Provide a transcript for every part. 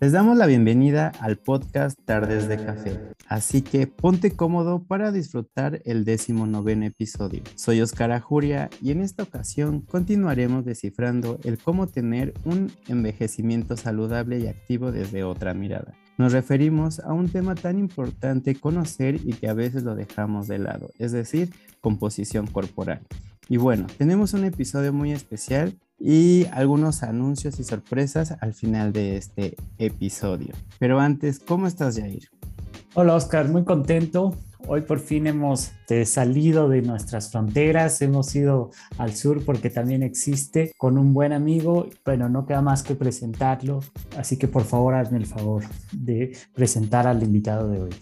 Les damos la bienvenida al podcast Tardes de Café, así que ponte cómodo para disfrutar el décimo noveno episodio. Soy Oscar Ajuria y en esta ocasión continuaremos descifrando el cómo tener un envejecimiento saludable y activo desde otra mirada. Nos referimos a un tema tan importante conocer y que a veces lo dejamos de lado, es decir, composición corporal. Y bueno, tenemos un episodio muy especial y algunos anuncios y sorpresas al final de este episodio. Pero antes, ¿cómo estás, Jair? Hola, Oscar, muy contento. Hoy por fin hemos eh, salido de nuestras fronteras, hemos ido al sur porque también existe con un buen amigo. Bueno, no queda más que presentarlo, así que por favor hazme el favor de presentar al invitado de hoy.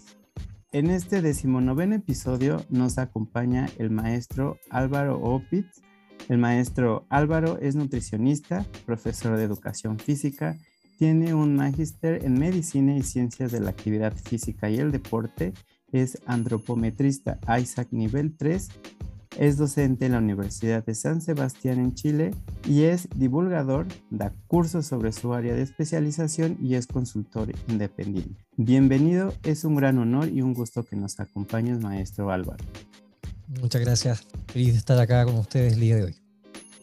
En este decimonoveno episodio nos acompaña el maestro Álvaro Opitz, el maestro Álvaro es nutricionista, profesor de educación física, tiene un magíster en medicina y ciencias de la actividad física y el deporte, es antropometrista Isaac nivel 3, es docente en la Universidad de San Sebastián en Chile y es divulgador, da cursos sobre su área de especialización y es consultor independiente. Bienvenido, es un gran honor y un gusto que nos acompañes, maestro Álvaro. Muchas gracias. Feliz de estar acá con ustedes el día de hoy.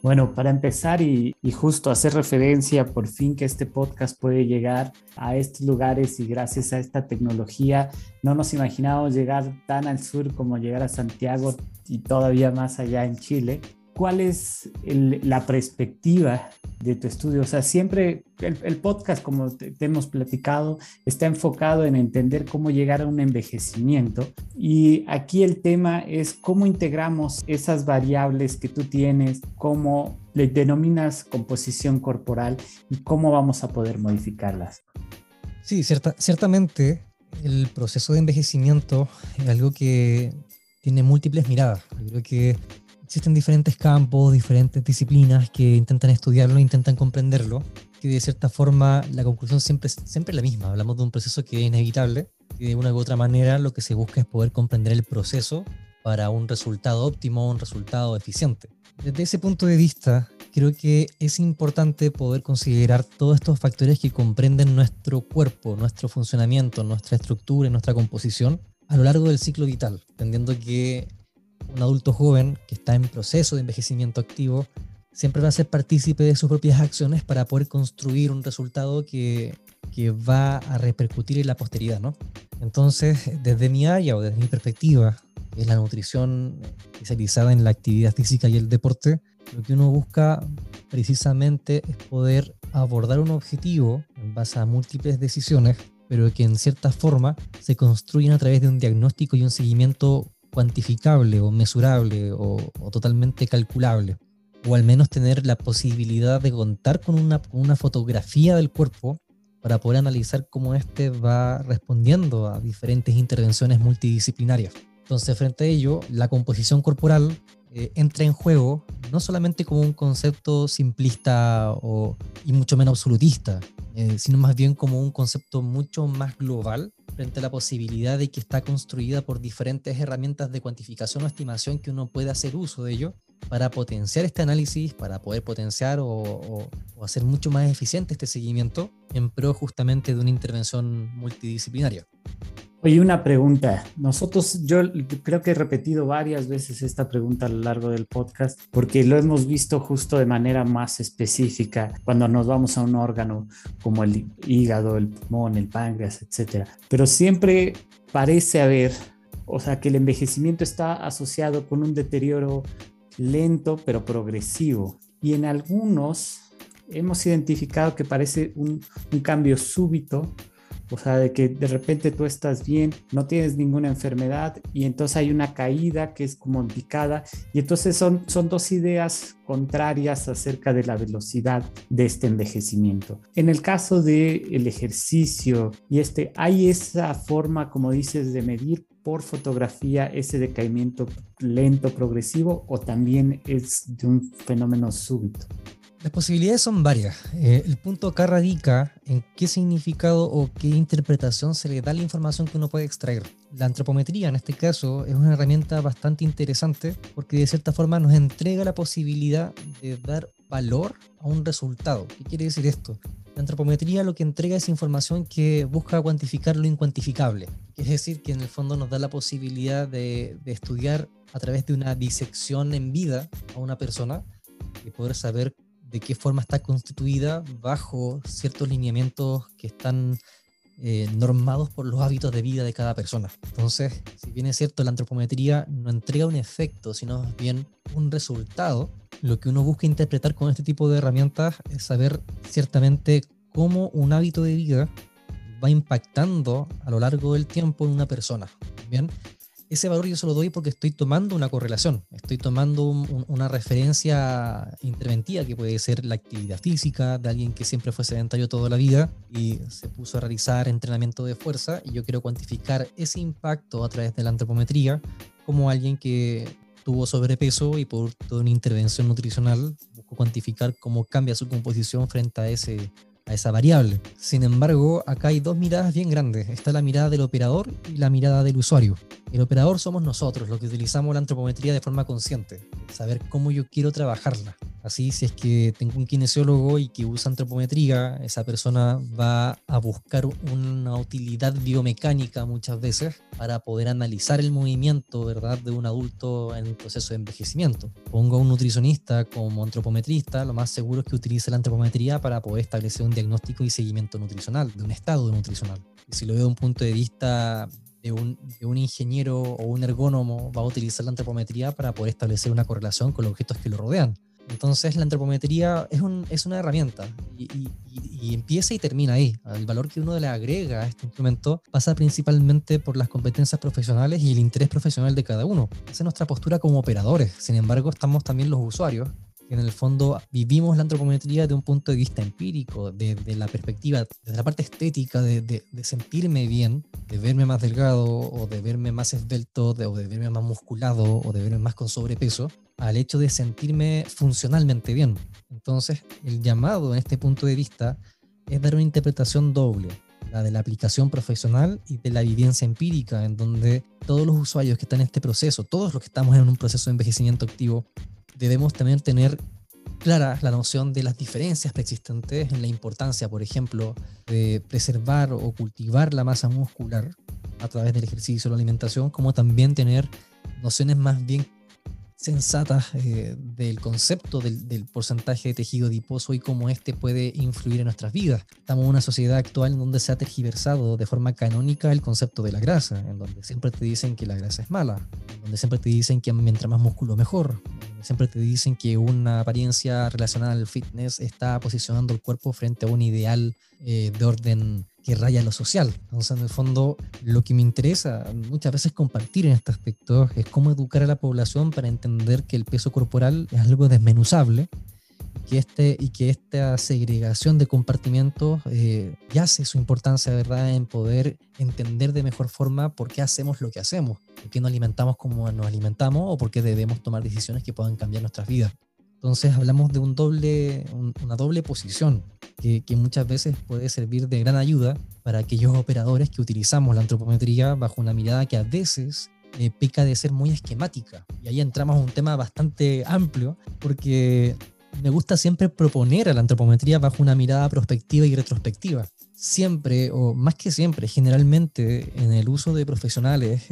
Bueno, para empezar y, justo hacer referencia por fin que este podcast puede llegar a estos lugares y gracias a esta tecnología no nos imaginábamos llegar tan al sur como llegar a Santiago y todavía más allá en Chile. ¿Cuál es la perspectiva de tu estudio? O sea, siempre el, podcast, como te, hemos platicado, está enfocado en entender cómo llegar a un envejecimiento. Y aquí el tema es cómo integramos esas variables que tú tienes, cómo le denominas composición corporal y cómo vamos a poder modificarlas. Sí, cierta, ciertamente el proceso de envejecimiento es algo que tiene múltiples miradas. creo que existen diferentes campos, diferentes disciplinas que intentan estudiarlo, intentan comprenderlo, que de cierta forma la conclusión siempre, siempre es la misma. Hablamos de un proceso que es inevitable y de una u otra manera lo que se busca es poder comprender el proceso para un resultado óptimo, un resultado eficiente. Desde ese punto de vista, creo que es importante poder considerar todos estos factores que comprenden nuestro cuerpo, nuestro funcionamiento, nuestra estructura y nuestra composición a lo largo del ciclo vital, entendiendo que un adulto joven que está en proceso de envejecimiento activo siempre va a ser partícipe de sus propias acciones para poder construir un resultado que, que va a repercutir en la posteridad, ¿no? Entonces, desde mi área o desde mi perspectiva, que es la nutrición especializada en la actividad física y el deporte, lo que uno busca precisamente es poder abordar un objetivo en base a múltiples decisiones, pero que en cierta forma se construyen a través de un diagnóstico y un seguimiento cuantificable o mesurable o, totalmente calculable. O al menos tener la posibilidad de contar con una, una fotografía del cuerpo para poder analizar cómo éste va respondiendo a diferentes intervenciones multidisciplinarias. Entonces, frente a ello, la composición corporal eh, entra en juego no solamente como un concepto simplista o, y mucho menos absolutista, eh, sino más bien como un concepto mucho más global frente a la posibilidad de que está construida por diferentes herramientas de cuantificación o estimación que uno puede hacer uso de ello para potenciar este análisis, para poder potenciar o, hacer mucho más eficiente este seguimiento en pro justamente de una intervención multidisciplinaria. Oye, una pregunta. Nosotros, yo creo que he repetido varias veces esta pregunta a lo largo del podcast porque lo hemos visto justo de manera más específica cuando nos vamos a un órgano como el hígado, el pulmón, el páncreas, etcétera. Pero siempre parece haber, o sea, que el envejecimiento está asociado con un deterioro lento pero progresivo. Y en algunos hemos identificado que parece un, un cambio súbito o sea, de que de repente tú estás bien, no tienes ninguna enfermedad y entonces hay una caída que es como en picada y entonces son, son dos ideas contrarias acerca de la velocidad de este envejecimiento. En el caso del el ejercicio y este, hay esa forma, como dices, de medir por fotografía ese decaimiento lento, progresivo o también es de un fenómeno súbito. Las posibilidades son varias. Eh, el punto acá radica en qué significado o qué interpretación se le da a la información que uno puede extraer. La antropometría, en este caso, es una herramienta bastante interesante porque de cierta forma nos entrega la posibilidad de dar valor a un resultado. ¿Qué quiere decir esto? La antropometría lo que entrega es información que busca cuantificar lo incuantificable, es decir, que en el fondo nos da la posibilidad de, de estudiar a través de una disección en vida a una persona y poder saber de qué forma está constituida bajo ciertos lineamientos que están eh, normados por los hábitos de vida de cada persona. Entonces, si bien es cierto, la antropometría no entrega un efecto, sino bien un resultado, lo que uno busca interpretar con este tipo de herramientas es saber ciertamente cómo un hábito de vida va impactando a lo largo del tiempo en una persona. Bien, ese valor yo se lo doy porque estoy tomando una correlación, estoy tomando una referencia interventiva que puede ser la actividad física de alguien que siempre fue sedentario toda la vida y se puso a realizar entrenamiento de fuerza y yo quiero cuantificar ese impacto a través de la antropometría como alguien que tuvo sobrepeso y por toda una intervención nutricional busco cuantificar cómo cambia su composición frente a ese a esa variable. Sin embargo, acá hay dos miradas bien grandes. Está la mirada del operador y la mirada del usuario. El operador somos nosotros, los que utilizamos la antropometría de forma consciente, saber cómo yo quiero trabajarla. Así, si es que tengo un kinesiólogo y que usa antropometría, esa persona va a buscar una utilidad biomecánica muchas veces para poder analizar el movimiento, ¿verdad?, de un adulto en el proceso de envejecimiento. Pongo a un nutricionista como antropometrista, lo más seguro es que utilice la antropometría para poder establecer un diagnóstico y seguimiento nutricional, de un estado nutricional. Si lo veo de un punto de vista de un, de un, ingeniero o un ergónomo va a utilizar la antropometría para poder establecer una correlación con los objetos que lo rodean. Entonces la antropometría es, un, es una herramienta y, y, empieza y termina ahí. El valor que uno le agrega a este instrumento pasa principalmente por las competencias profesionales y el interés profesional de cada uno. Esa es nuestra postura como operadores. Sin embargo, estamos también los usuarios en el fondo vivimos la antropometría de un punto de vista empírico, de, la perspectiva, desde la parte estética, de, de, sentirme bien, de verme más delgado o de verme más esbelto, o de verme más musculado o de verme más con sobrepeso, al hecho de sentirme funcionalmente bien. Entonces, el llamado en este punto de vista es dar una interpretación doble, la de la aplicación profesional y de la evidencia empírica, en donde todos los usuarios que están en este proceso, todos los que estamos en un proceso de envejecimiento activo, debemos también tener clara la noción de las diferencias preexistentes en la importancia, por ejemplo, de preservar o cultivar la masa muscular a través del ejercicio o la alimentación, como también tener nociones más bien sensatas eh, del concepto del, porcentaje de tejido adiposo y cómo este puede influir en nuestras vidas. Estamos en una sociedad actual en donde se ha tergiversado de forma canónica el concepto de la grasa, en donde siempre te dicen que la grasa es mala, en donde siempre te dicen que mientras más músculo mejor, siempre te dicen que una apariencia relacionada al fitness está posicionando el cuerpo frente a un ideal eh, de orden que raya lo social. Entonces, en el fondo, lo que me interesa muchas veces compartir en este aspecto es cómo educar a la población para entender que el peso corporal es algo desmenuzable que este, y que esta segregación de compartimentos eh, yace su importancia, ¿verdad?, en poder entender de mejor forma por qué hacemos lo que hacemos, por qué nos alimentamos como nos alimentamos o por qué debemos tomar decisiones que puedan cambiar nuestras vidas. Entonces hablamos de un doble, una doble posición que, muchas veces puede servir de gran ayuda para aquellos operadores que utilizamos la antropometría bajo una mirada que a veces eh, peca de ser muy esquemática. Y ahí entramos a un tema bastante amplio porque me gusta siempre proponer a la antropometría bajo una mirada prospectiva y retrospectiva. Siempre, o más que siempre, generalmente en el uso de profesionales,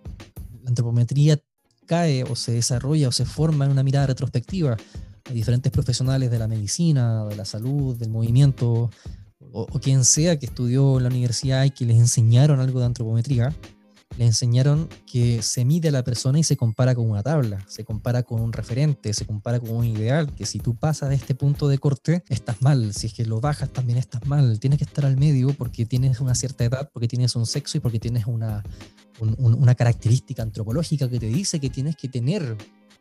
la antropometría cae o se desarrolla o se forma en una mirada retrospectiva diferentes profesionales de la medicina, de la salud, del movimiento, o, quien sea que estudió en la universidad y que les enseñaron algo de antropometría, les enseñaron que se mide a la persona y se compara con una tabla, se compara con un referente, se compara con un ideal, que si tú pasas de este punto de corte, estás mal, si es que lo bajas también estás mal, tienes que estar al medio porque tienes una cierta edad, porque tienes un sexo y porque tienes una, una característica antropológica que te dice que tienes que tener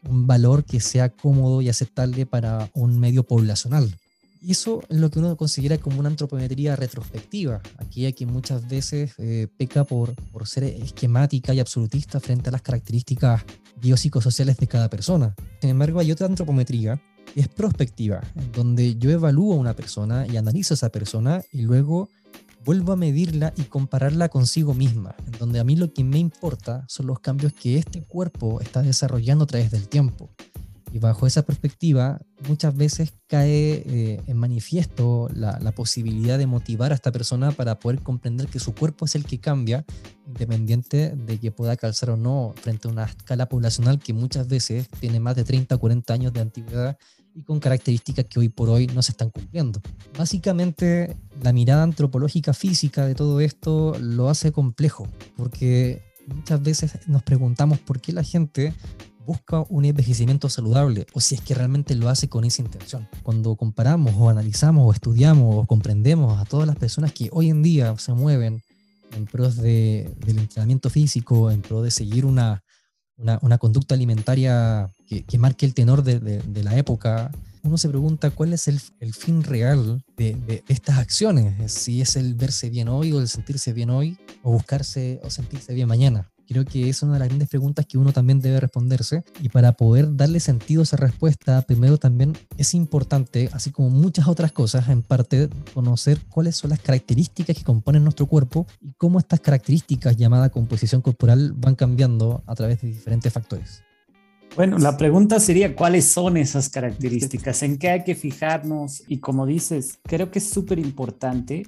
un valor que sea cómodo y aceptable para un medio poblacional. Y eso es lo que uno considera como una antropometría retrospectiva, aquella que muchas veces eh, peca por, por ser esquemática y absolutista frente a las características biopsicosociales de cada persona. Sin embargo, hay otra antropometría que es prospectiva, donde yo evalúo a una persona y analizo a esa persona y luego vuelvo a medirla y compararla consigo misma, en donde a mí lo que me importa son los cambios que este cuerpo está desarrollando a través del tiempo. Y bajo esa perspectiva, muchas veces cae eh, en manifiesto la, posibilidad de motivar a esta persona para poder comprender que su cuerpo es el que cambia, independiente de que pueda calzar o no frente a una escala poblacional que muchas veces tiene más de 30 o 40 años de antigüedad y con características que hoy por hoy no se están cumpliendo. Básicamente, la mirada antropológica física de todo esto lo hace complejo, porque muchas veces nos preguntamos por qué la gente busca un envejecimiento saludable o si es que realmente lo hace con esa intención. Cuando comparamos o analizamos o estudiamos o comprendemos a todas las personas que hoy en día se mueven en pros de, del entrenamiento físico, en pro de seguir una, una, conducta alimentaria que, marque el tenor de, la época, uno se pregunta cuál es el, fin real de, estas acciones, si es el verse bien hoy o el sentirse bien hoy o buscarse o sentirse bien mañana. Creo que es una de las grandes preguntas que uno también debe responderse y para poder darle sentido a esa respuesta, primero también es importante, así como muchas otras cosas, en parte conocer cuáles son las características que componen nuestro cuerpo y cómo estas características llamadas composición corporal van cambiando a través de diferentes factores. Bueno, la pregunta sería cuáles son esas características, en qué hay que fijarnos y como dices, creo que es súper importante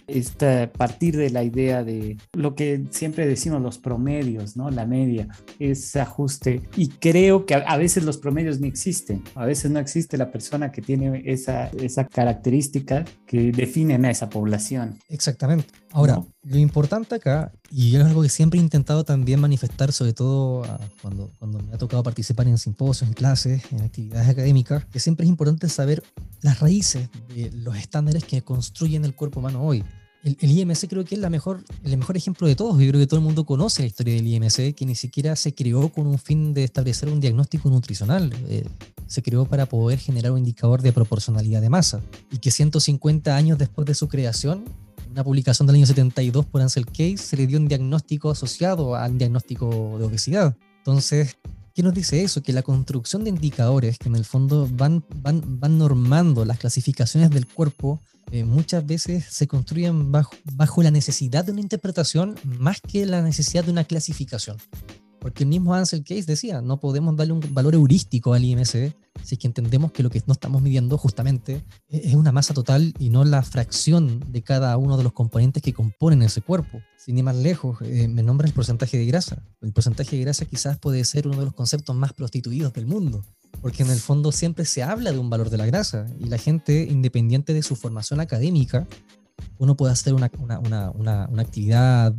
partir de la idea de lo que siempre decimos los promedios, ¿no? La media, ese ajuste y creo que a, veces los promedios ni existen, a veces no existe la persona que tiene esa, esa característica que definen a esa población. Exactamente. Ahora, lo importante acá, y es algo que siempre he intentado también manifestar, sobre todo ah, cuando, cuando me ha tocado participar en simposios, en clases, en actividades académicas, que siempre es importante saber las raíces de los estándares que construyen el cuerpo humano hoy. El, IMC creo que es la mejor, el mejor ejemplo de todos. Yo creo que todo el mundo conoce la historia del IMC, que ni siquiera se creó con un fin de establecer un diagnóstico nutricional. Eh, se creó para poder generar un indicador de proporcionalidad de masa. Y que 150 años después de su creación una publicación del año 72 por Ansel Case, se le dio un diagnóstico asociado al diagnóstico de obesidad. Entonces, ¿qué nos dice eso? Que la construcción de indicadores que en el fondo van, van, van normando las clasificaciones del cuerpo, eh, muchas veces se construyen bajo, bajo la necesidad de una interpretación más que la necesidad de una clasificación. Porque el mismo Ansel Case decía, no podemos darle un valor heurístico al IMC si es que entendemos que lo que no estamos midiendo justamente es una masa total y no la fracción de cada uno de los componentes que componen ese cuerpo. Sin ir más lejos, eh, me nombra el porcentaje de grasa. El porcentaje de grasa quizás puede ser uno de los conceptos más prostituidos del mundo, porque en el fondo siempre se habla de un valor de la grasa y la gente, independiente de su formación académica, uno puede hacer una, una, una, una actividad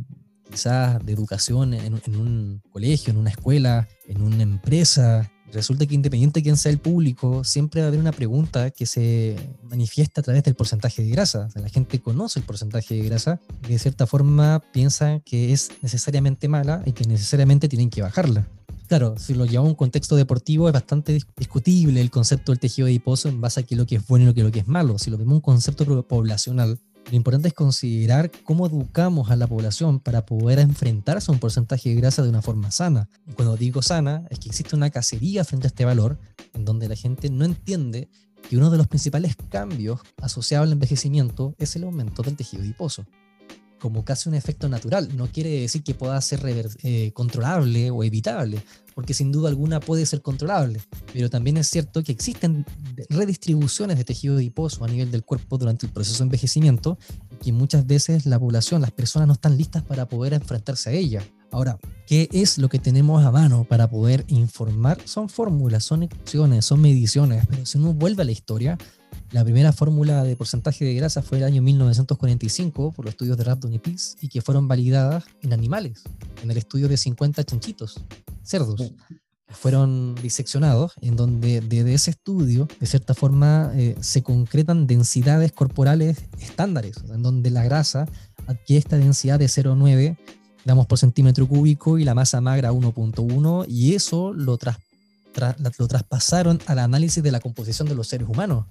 quizás de educación en, un colegio, en una escuela, en una empresa. Resulta que independiente de quién sea el público, siempre va a haber una pregunta que se manifiesta a través del porcentaje de grasa. la gente conoce el porcentaje de grasa y de cierta forma piensa que es necesariamente mala y que necesariamente tienen que bajarla. Claro, si lo llevamos a un contexto deportivo es bastante discutible el concepto del tejido adiposo en base a qué lo que es bueno y lo que, lo que es malo. Si lo vemos un concepto poblacional, lo importante es considerar cómo educamos a la población para poder enfrentarse a un porcentaje de grasa de una forma sana. Y cuando digo sana, es que existe una cacería frente a este valor, en donde la gente no entiende que uno de los principales cambios asociados al envejecimiento es el aumento del tejido adiposo como casi un efecto natural. No quiere decir que pueda ser eh, controlable o evitable, porque sin duda alguna puede ser controlable. Pero también es cierto que existen redistribuciones de tejido adiposo a nivel del cuerpo durante el proceso de envejecimiento y muchas veces la población, las personas no están listas para poder enfrentarse a ella. Ahora, ¿qué es lo que tenemos a mano para poder informar? Son fórmulas, son ecuaciones, son mediciones, pero si uno vuelve a la historia, la primera fórmula de porcentaje de grasa fue el año 1945 por los estudios de Rabdon y Peace y que fueron validadas en animales, en el estudio de 50 chanchitos, cerdos. Fueron diseccionados, en donde desde ese estudio, de cierta forma, eh, se concretan densidades corporales estándares, en donde la grasa adquiere esta densidad de 0,9 damos por centímetro cúbico y la masa magra 1.1 y eso lo, lo traspasaron al análisis de la composición de los seres humanos.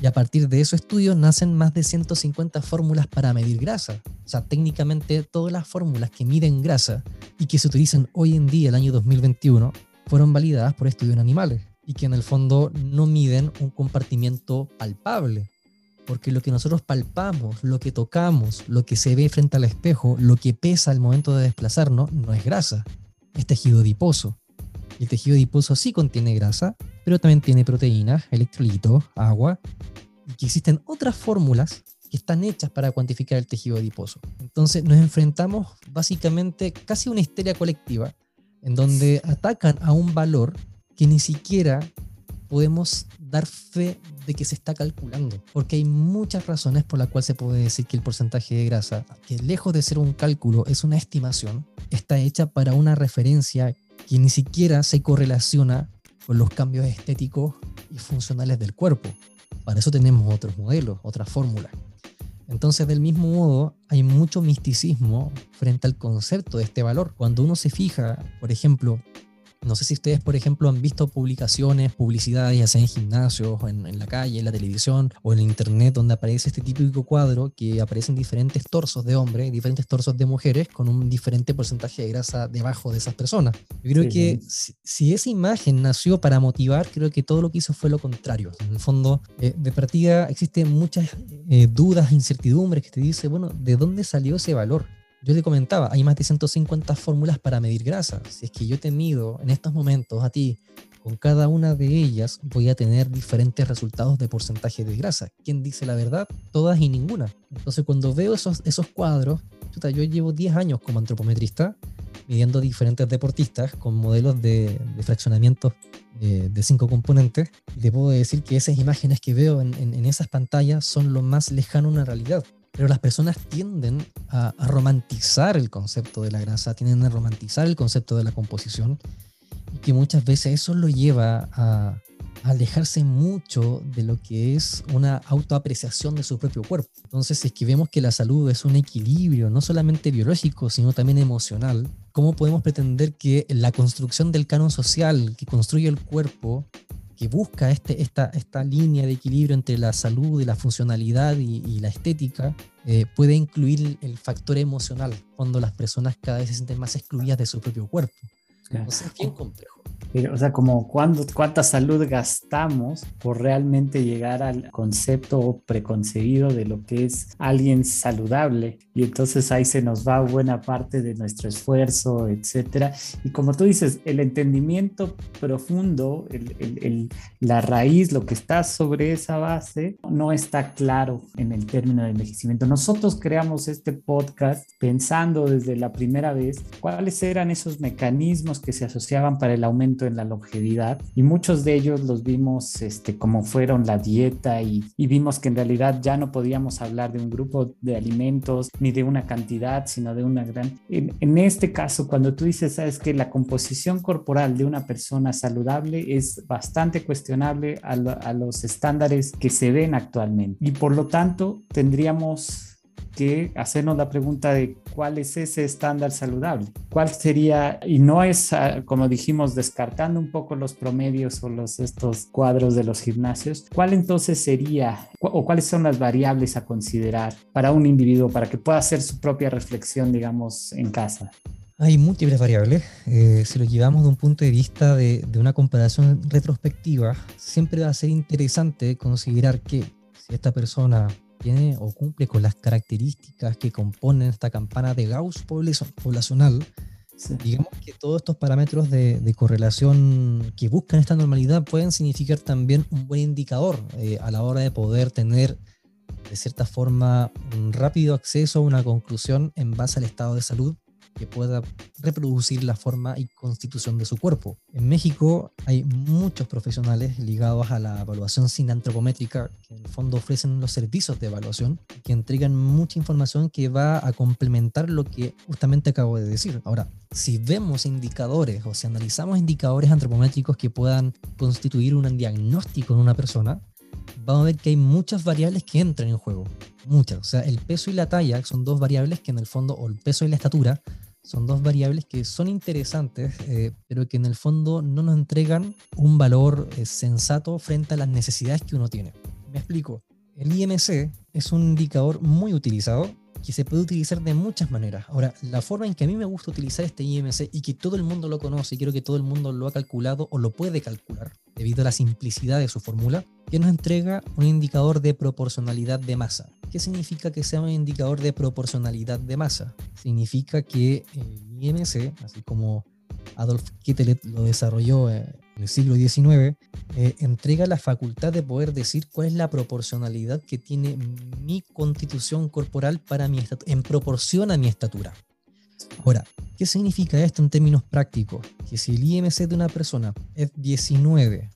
Y a partir de esos estudios nacen más de 150 fórmulas para medir grasa. O sea, técnicamente todas las fórmulas que miden grasa y que se utilizan hoy en día, el año 2021, fueron validadas por estudios en animales y que en el fondo no miden un compartimiento palpable. Porque lo que nosotros palpamos, lo que tocamos, lo que se ve frente al espejo, lo que pesa al momento de desplazarnos, no es grasa, es tejido adiposo. Y el tejido adiposo sí contiene grasa, pero también tiene proteínas, electrolitos, agua, y que existen otras fórmulas que están hechas para cuantificar el tejido adiposo. Entonces nos enfrentamos básicamente casi a una histeria colectiva, en donde atacan a un valor que ni siquiera podemos dar fe de que se está calculando, porque hay muchas razones por las cuales se puede decir que el porcentaje de grasa, que lejos de ser un cálculo, es una estimación, está hecha para una referencia que ni siquiera se correlaciona con los cambios estéticos y funcionales del cuerpo. Para eso tenemos otros modelos, otras fórmulas. Entonces, del mismo modo, hay mucho misticismo frente al concepto de este valor. Cuando uno se fija, por ejemplo, no sé si ustedes, por ejemplo, han visto publicaciones, publicidades, ya sea en gimnasios, en, la calle, en la televisión o en internet, donde aparece este típico cuadro que aparecen diferentes torsos de hombres, diferentes torsos de mujeres, con un diferente porcentaje de grasa debajo de esas personas. Yo creo que si, esa imagen nació para motivar, creo que todo lo que hizo fue lo contrario. En el fondo, eh, de partida existen muchas eh, dudas, incertidumbres que te dice, bueno, ¿de dónde salió ese valor? Yo te comentaba, hay más de 150 fórmulas para medir grasa. Si es que yo te mido en estos momentos a ti, con cada una de ellas voy a tener diferentes resultados de porcentaje de grasa. ¿Quién dice la verdad? Todas y ninguna. Entonces cuando veo esos, esos cuadros, yo llevo 10 años como antropometrista midiendo diferentes deportistas con modelos de, de fraccionamientos eh, de cinco componentes. Y te puedo decir que esas imágenes que veo en, en esas pantallas son lo más lejano a una realidad pero las personas tienden a, romantizar el concepto de la grasa, tienden a romantizar el concepto de la composición y que muchas veces eso lo lleva a, alejarse mucho de lo que es una autoapreciación de su propio cuerpo. Entonces, es que vemos que la salud es un equilibrio no solamente biológico, sino también emocional, ¿cómo podemos pretender que la construcción del canon social que construye el cuerpo que busca este, esta, esta línea de equilibrio entre la salud y la funcionalidad y, la estética, eh, puede incluir el factor emocional cuando las personas cada vez se sienten más excluidas de su propio cuerpo. Entonces es bien complejo o sea, como cuánto, cuánta salud gastamos por realmente llegar al concepto preconcebido de lo que es alguien saludable. Y entonces ahí se nos va buena parte de nuestro esfuerzo, etcétera. Y como tú dices, el entendimiento profundo, el, el, la raíz, lo que está sobre esa base, no está claro en el término de envejecimiento. Nosotros creamos este podcast pensando desde la primera vez cuáles eran esos mecanismos que se asociaban para el aumento en la longevidad y muchos de ellos los vimos este, como fueron la dieta y, vimos que en realidad ya no podíamos hablar de un grupo de alimentos ni de una cantidad, sino de una gran... En, este caso, cuando tú dices, sabes que la composición corporal de una persona saludable es bastante cuestionable a, a los estándares que se ven actualmente. Y por lo tanto tendríamos que hacernos la pregunta de cuál es ese estándar saludable. ¿Cuál sería, y no es, ah, como dijimos, descartando un poco los promedios o los, estos cuadros de los gimnasios, cuál entonces sería o cuáles son las variables a considerar para un individuo para que pueda hacer su propia reflexión, digamos, en casa? Hay múltiples variables. Eh, si lo llevamos de un punto de vista de, de, una comparación retrospectiva, siempre va a ser interesante considerar que si esta persona tiene o cumple con las características que componen esta campana de Gauss poblacional, digamos que todos estos parámetros de, correlación que buscan esta normalidad pueden significar también un buen indicador eh, a la hora de poder tener de cierta forma un rápido acceso a una conclusión en base al estado de salud que pueda reproducir la forma y constitución de su cuerpo. En México hay muchos profesionales ligados a la evaluación sin antropométrica que en el fondo ofrecen los servicios de evaluación que entregan mucha información que va a complementar lo que justamente acabo de decir. Ahora, si vemos indicadores o si analizamos indicadores antropométricos que puedan constituir un diagnóstico en una persona, vamos a ver que hay muchas variables que entran en juego. Muchas. O sea, el peso y la talla son dos variables que en el fondo, o el peso y la estatura, son dos variables que son interesantes, eh, pero que en el fondo no nos entregan un valor eh, sensato frente a las necesidades que uno tiene. Me explico. El IMC es un indicador muy utilizado que se puede utilizar de muchas maneras. Ahora, la forma en que a mí me gusta utilizar este IMC y que todo el mundo lo conoce y creo que todo el mundo lo ha calculado o lo puede calcular debido a la simplicidad de su fórmula, que nos entrega un indicador de proporcionalidad de masa. ¿Qué significa que sea un indicador de proporcionalidad de masa? Significa que el IMC, así como Adolf Quetelet lo desarrolló en el siglo XIX, eh, entrega la facultad de poder decir cuál es la proporcionalidad que tiene mi constitución corporal para mi en proporción a mi estatura. Ahora, ¿qué significa esto en términos prácticos? Que si el IMC de una persona es 19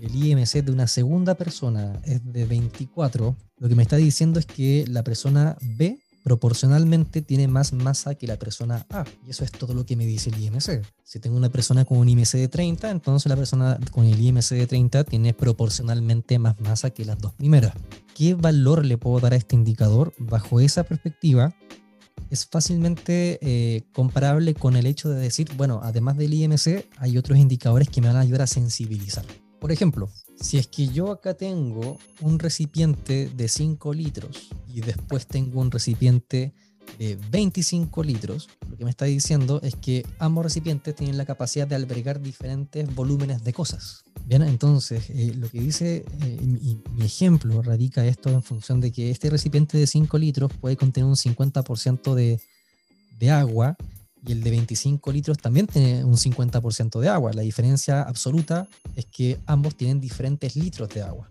y el IMC de una segunda persona es de 24, lo que me está diciendo es que la persona B proporcionalmente tiene más masa que la persona A. Y eso es todo lo que me dice el IMC. Si tengo una persona con un IMC de 30, entonces la persona con el IMC de 30 tiene proporcionalmente más masa que las dos primeras. ¿Qué valor le puedo dar a este indicador? Bajo esa perspectiva, es fácilmente eh, comparable con el hecho de decir, bueno, además del IMC, hay otros indicadores que me van a ayudar a sensibilizar. Por ejemplo, si es que yo acá tengo un recipiente de 5 litros y después tengo un recipiente de 25 litros, lo que me está diciendo es que ambos recipientes tienen la capacidad de albergar diferentes volúmenes de cosas. Bien, entonces eh, lo que dice eh, mi, ejemplo radica esto en función de que este recipiente de 5 litros puede contener un 50% de, de agua y el de 25 litros también tiene un 50% de agua. La diferencia absoluta es que ambos tienen diferentes litros de agua.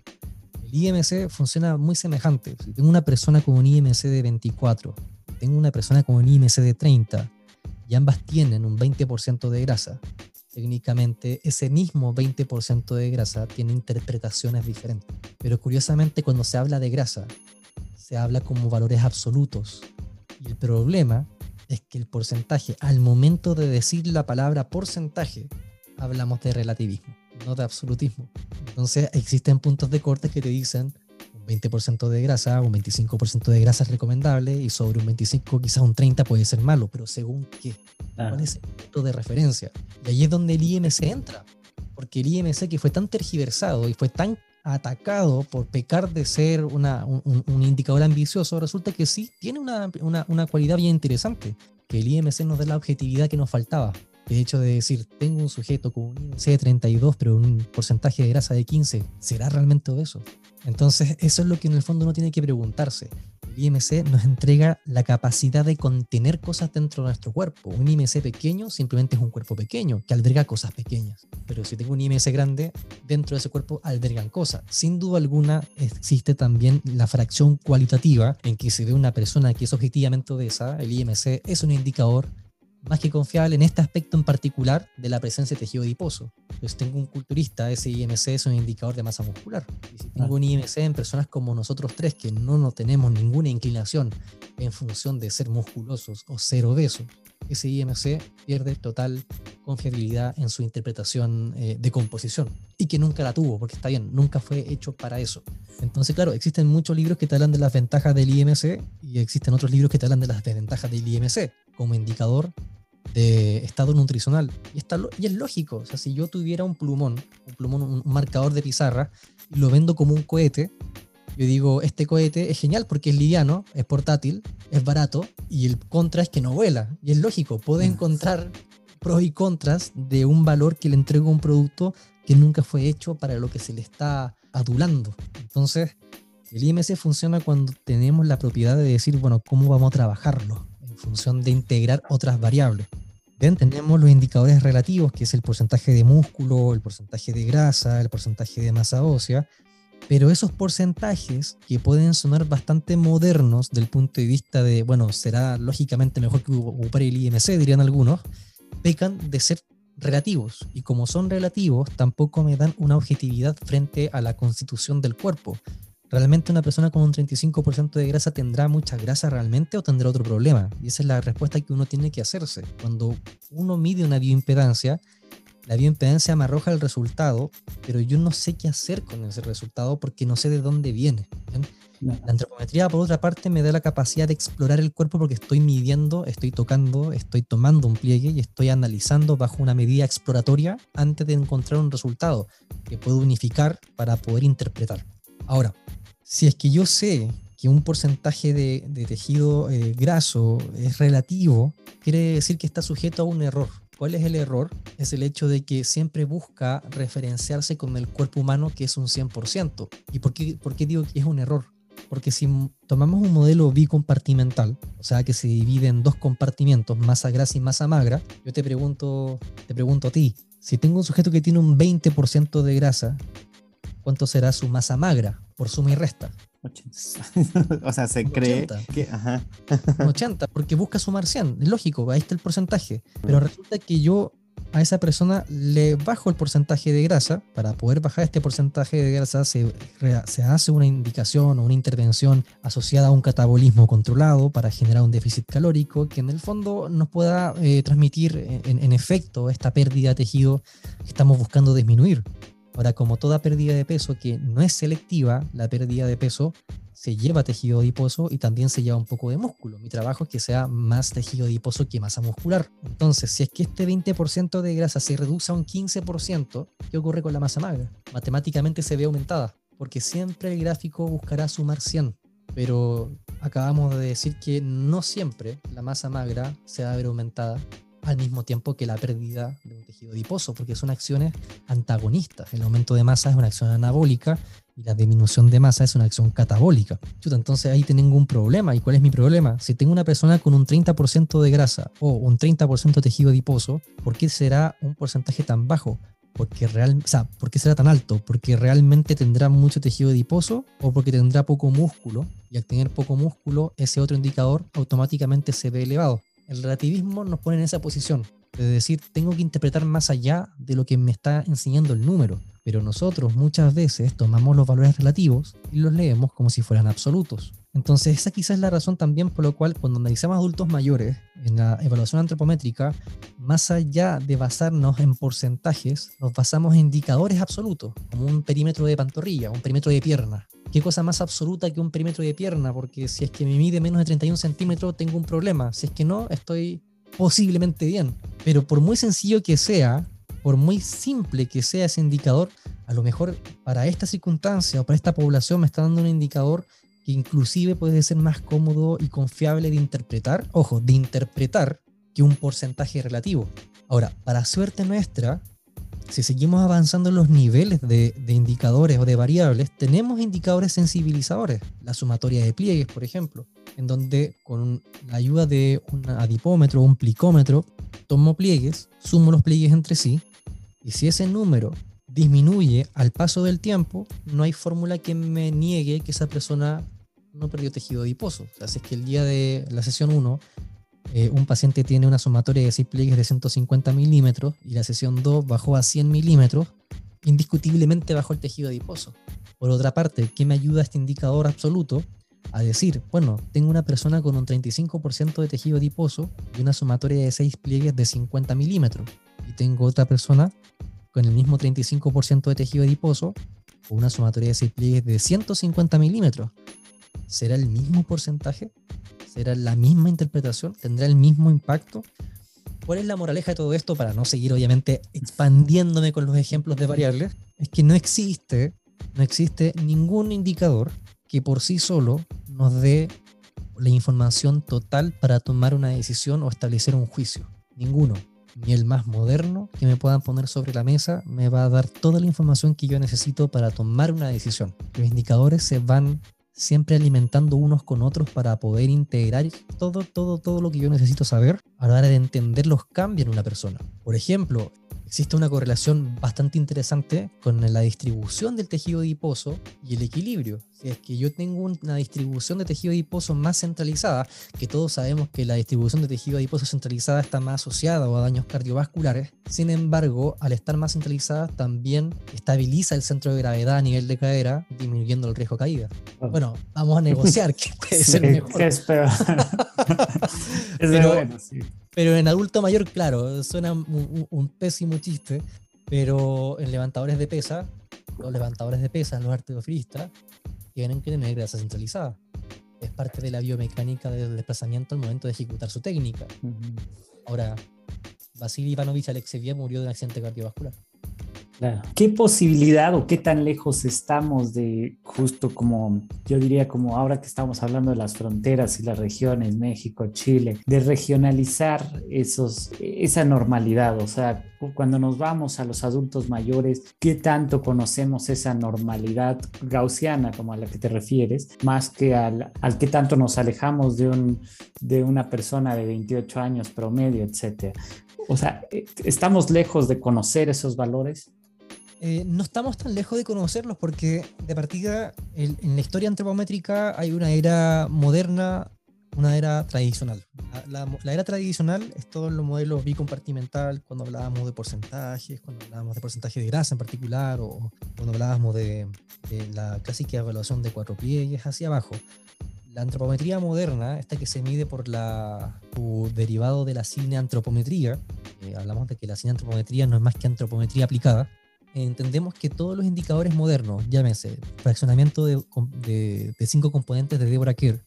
El IMC funciona muy semejante. Si tengo una persona con un IMC de 24, tengo una persona con un IMC de 30 y ambas tienen un 20% de grasa, técnicamente ese mismo 20% de grasa tiene interpretaciones diferentes. Pero curiosamente cuando se habla de grasa, se habla como valores absolutos. Y el problema es que el porcentaje, al momento de decir la palabra porcentaje, hablamos de relativismo, no de absolutismo. Entonces existen puntos de corte que te dicen un 20% de grasa, un 25% de grasa es recomendable y sobre un 25 quizás un 30 puede ser malo, pero según qué, cuál es el punto de referencia. Y ahí es donde el IMC entra, porque el IMC que fue tan tergiversado y fue tan atacado por pecar de ser una, un, indicador ambicioso, resulta que sí tiene una, una, una, cualidad bien interesante, que el IMC nos da la objetividad que nos faltaba. El hecho de decir, tengo un sujeto con un IMC de 32, pero un porcentaje de grasa de 15, ¿será realmente eso? Entonces, eso es lo que en el fondo uno tiene que preguntarse. El IMC nos entrega la capacidad de contener cosas dentro de nuestro cuerpo. Un IMC pequeño simplemente es un cuerpo pequeño que alberga cosas pequeñas. Pero si tengo un IMC grande, dentro de ese cuerpo albergan cosas. Sin duda alguna existe también la fracción cualitativa en que se ve una persona que es objetivamente obesa. El IMC es un indicador más que confiable en este aspecto en particular de la presencia de tejido adiposo. Pues tengo un culturista, ese IMC es un indicador de masa muscular. Y si tengo un IMC en personas como nosotros tres, que no, no tenemos ninguna inclinación en función de ser musculosos o ser obesos, ese IMC pierde total confiabilidad en su interpretación eh, de composición y que nunca la tuvo, porque está bien, nunca fue hecho para eso. Entonces, claro, existen muchos libros que te hablan de las ventajas del IMC y existen otros libros que te hablan de las desventajas del IMC como indicador de estado nutricional. Y, está, y es lógico, o sea, si yo tuviera un plumón, un plumón, un marcador de pizarra, y lo vendo como un cohete, yo digo, este cohete es genial porque es liviano, es portátil, es barato, y el contra es que no vuela. Y es lógico, puedo mm. encontrar pros y contras de un valor que le entrego a un producto que nunca fue hecho para lo que se le está adulando. Entonces, el IMC funciona cuando tenemos la propiedad de decir, bueno, ¿cómo vamos a trabajarlo? Función de integrar otras variables. Bien, tenemos los indicadores relativos, que es el porcentaje de músculo, el porcentaje de grasa, el porcentaje de masa ósea, pero esos porcentajes que pueden sonar bastante modernos del punto de vista de, bueno, será lógicamente mejor que ocupar el IMC, dirían algunos, pecan de ser relativos. Y como son relativos, tampoco me dan una objetividad frente a la constitución del cuerpo. ¿Realmente una persona con un 35% de grasa tendrá mucha grasa realmente o tendrá otro problema? Y esa es la respuesta que uno tiene que hacerse. Cuando uno mide una bioimpedancia, la bioimpedancia me arroja el resultado, pero yo no sé qué hacer con ese resultado porque no sé de dónde viene. La antropometría, por otra parte, me da la capacidad de explorar el cuerpo porque estoy midiendo, estoy tocando, estoy tomando un pliegue y estoy analizando bajo una medida exploratoria antes de encontrar un resultado que puedo unificar para poder interpretar. Ahora, si es que yo sé que un porcentaje de, tejido eh, graso es relativo, quiere decir que está sujeto a un error. ¿Cuál es el error? Es el hecho de que siempre busca referenciarse con el cuerpo humano que es un 100%. ¿Y por qué, por qué digo que es un error? Porque si tomamos un modelo bicompartimental, o sea que se divide en dos compartimentos, masa grasa y masa magra, yo te pregunto, te pregunto a ti, si tengo un sujeto que tiene un 20% de grasa ¿cuánto será su masa magra por suma y resta? 80. o sea, se cree 80. que... Ajá. Un 80, porque busca sumar 100. Es lógico, ahí está el porcentaje. Pero resulta que yo a esa persona le bajo el porcentaje de grasa. Para poder bajar este porcentaje de grasa se, se hace una indicación o una intervención asociada a un catabolismo controlado para generar un déficit calórico que en el fondo nos pueda eh, transmitir en, en efecto esta pérdida de tejido que estamos buscando disminuir. Ahora, como toda pérdida de peso que no es selectiva, la pérdida de peso se lleva tejido adiposo y también se lleva un poco de músculo. Mi trabajo es que sea más tejido adiposo que masa muscular. Entonces, si es que este 20% de grasa se reduce a un 15%, ¿qué ocurre con la masa magra? Matemáticamente se ve aumentada, porque siempre el gráfico buscará sumar 100. Pero acabamos de decir que no siempre la masa magra se va a ver aumentada al mismo tiempo que la pérdida de un tejido adiposo, porque son acciones antagonistas. El aumento de masa es una acción anabólica y la disminución de masa es una acción catabólica. Entonces ahí tengo un problema. ¿Y cuál es mi problema? Si tengo una persona con un 30% de grasa o un 30% de tejido adiposo, ¿por qué será un porcentaje tan bajo? Porque real, o sea, ¿por qué será tan alto? ¿Porque realmente tendrá mucho tejido adiposo o porque tendrá poco músculo? Y al tener poco músculo, ese otro indicador automáticamente se ve elevado. El relativismo nos pone en esa posición, de decir, tengo que interpretar más allá de lo que me está enseñando el número. Pero nosotros muchas veces tomamos los valores relativos y los leemos como si fueran absolutos. Entonces esa quizás es la razón también por la cual cuando analizamos adultos mayores en la evaluación antropométrica, más allá de basarnos en porcentajes, nos basamos en indicadores absolutos, como un perímetro de pantorrilla, un perímetro de pierna. ¿Qué cosa más absoluta que un perímetro de pierna? Porque si es que me mide menos de 31 centímetros, tengo un problema. Si es que no, estoy posiblemente bien. Pero por muy sencillo que sea, por muy simple que sea ese indicador, a lo mejor para esta circunstancia o para esta población me está dando un indicador que inclusive puede ser más cómodo y confiable de interpretar, ojo, de interpretar que un porcentaje relativo. Ahora, para suerte nuestra, si seguimos avanzando en los niveles de, indicadores o de variables, tenemos indicadores sensibilizadores, la sumatoria de pliegues, por ejemplo, en donde con la ayuda de un adipómetro o un plicómetro, tomo pliegues, sumo los pliegues entre sí, y si ese número disminuye al paso del tiempo, no hay fórmula que me niegue que esa persona no perdió tejido adiposo. O sea, es que el día de la sesión 1 eh, un paciente tiene una sumatoria de 6 pliegues de 150 milímetros y la sesión 2 bajó a 100 milímetros, indiscutiblemente bajó el tejido adiposo. Por otra parte, ¿qué me ayuda este indicador absoluto? A decir, bueno, tengo una persona con un 35% de tejido adiposo y una sumatoria de 6 pliegues de 50 milímetros. Y tengo otra persona con el mismo 35% de tejido adiposo o una sumatoria de 6 pliegues de 150 milímetros. ¿Será el mismo porcentaje? ¿Será la misma interpretación? ¿Tendrá el mismo impacto? ¿Cuál es la moraleja de todo esto para no seguir obviamente expandiéndome con los ejemplos de variables? Es que no existe, no existe ningún indicador que por sí solo nos dé la información total para tomar una decisión o establecer un juicio. Ninguno. Ni el más moderno que me puedan poner sobre la mesa me va a dar toda la información que yo necesito para tomar una decisión. Los indicadores se van siempre alimentando unos con otros para poder integrar todo, todo, todo lo que yo necesito saber a la hora de entender los cambios en una persona. Por ejemplo, existe una correlación bastante interesante con la distribución del tejido adiposo y el equilibrio. Si es que yo tengo una distribución de tejido adiposo más centralizada, que todos sabemos que la distribución de tejido adiposo centralizada está más asociada a daños cardiovasculares, sin embargo, al estar más centralizada también estabiliza el centro de gravedad a nivel de cadera, disminuyendo el riesgo de caída. Bueno, vamos a negociar qué puede ser Sí, mejor. es peor. Es Pero- bueno, sí. Pero en adulto mayor, claro, suena un, pésimo chiste, pero en levantadores de pesa, los levantadores de pesa, los arterofilistas, tienen que tener grasa centralizada. Es parte de la biomecánica del desplazamiento al momento de ejecutar su técnica. Ahora, Vasily Ivanovich Alexeyev murió de un accidente cardiovascular. Claro. ¿Qué posibilidad o qué tan lejos estamos de justo como, yo diría como ahora que estamos hablando de las fronteras y las regiones, México, Chile, de regionalizar esos, esa normalidad? O sea, cuando nos vamos a los adultos mayores, ¿qué tanto conocemos esa normalidad gaussiana como a la que te refieres, más que al, al qué tanto nos alejamos de, un, de una persona de 28 años promedio, etcétera? O sea, ¿estamos lejos de conocer esos valores? Eh, no estamos tan lejos de conocerlos porque de partida en la historia antropométrica hay una era moderna, una era tradicional. La, era tradicional es todo los modelos bicompartimental, cuando hablábamos de porcentajes, cuando hablábamos de porcentaje de grasa en particular, o cuando hablábamos de, la clásica evaluación de cuatro pliegues hacia abajo. La antropometría moderna, esta que se mide por la, derivado de la cineantropometría, eh, hablamos de que la cineantropometría no es más que antropometría aplicada, entendemos que todos los indicadores modernos, llámese fraccionamiento de, cinco componentes de Deborah Kerr,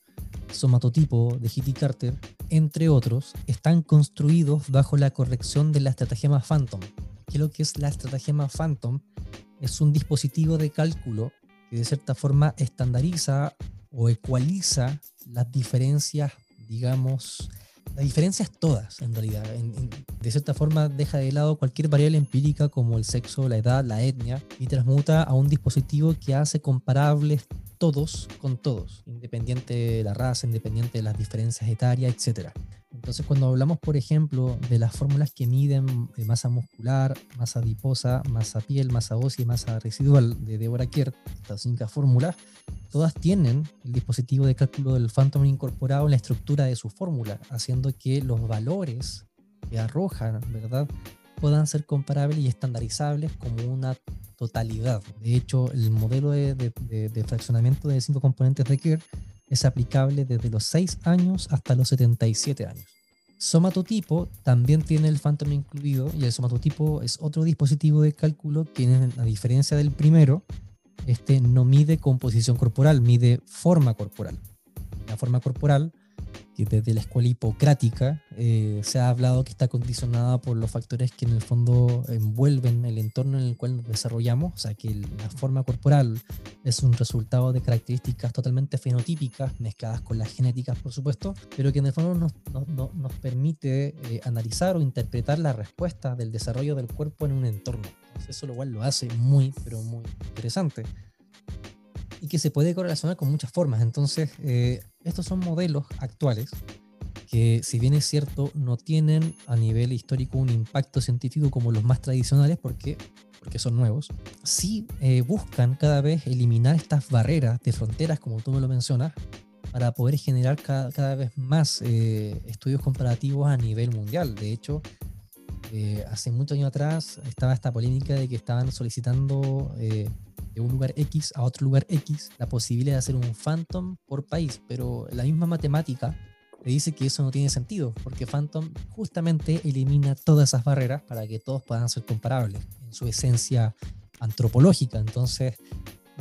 somatotipo de Hitty Carter, entre otros, están construidos bajo la corrección de la estratagema Phantom. ¿Qué es lo que es la estratagema Phantom? Es un dispositivo de cálculo que de cierta forma estandariza o ecualiza las diferencias, digamos, las diferencias todas en realidad. de cierta forma deja de lado cualquier variable empírica como el sexo, la edad, la etnia y transmuta a un dispositivo que hace comparables todos con todos, independiente de la raza, independiente de las diferencias etarias, etc. Entonces, cuando hablamos, por ejemplo, de las fórmulas que miden masa muscular, masa adiposa, masa piel, masa ósea y masa residual de Deborah Kerr, estas cinco fórmulas, todas tienen el dispositivo de cálculo del Phantom incorporado en la estructura de su fórmula, haciendo que los valores que arrojan, ¿verdad?, puedan ser comparables y estandarizables como una totalidad. De hecho, el modelo de, fraccionamiento de cinco componentes de Kerr es aplicable desde los 6 años hasta los 77 años. Somatotipo también tiene el Phantom incluido y el somatotipo es otro dispositivo de cálculo que, a diferencia del primero, este no mide composición corporal, mide forma corporal. La forma corporal que desde la escuela hipocrática eh, se ha hablado que está condicionada por los factores que en el fondo envuelven el entorno en el cual nos desarrollamos, o sea que la forma corporal es un resultado de características totalmente fenotípicas, mezcladas con las genéticas por supuesto, pero que en el fondo nos, permite eh, analizar o interpretar la respuesta del desarrollo del cuerpo en un entorno. Entonces eso lo cual lo hace muy, pero muy interesante y que se puede correlacionar con muchas formas. Entonces, eh, estos son modelos actuales que, si bien es cierto, no tienen a nivel histórico un impacto científico como los más tradicionales, porque, porque son nuevos, sí eh, buscan cada vez eliminar estas barreras de fronteras, como tú me lo mencionas, para poder generar cada, cada vez más eh, estudios comparativos a nivel mundial. De hecho, hace muchos años atrás estaba esta polémica de que estaban solicitando de un lugar X a otro lugar X la posibilidad de hacer un Phantom por país, pero la misma matemática le dice que eso no tiene sentido, porque Phantom justamente elimina todas esas barreras para que todos puedan ser comparables en su esencia antropológica. Entonces,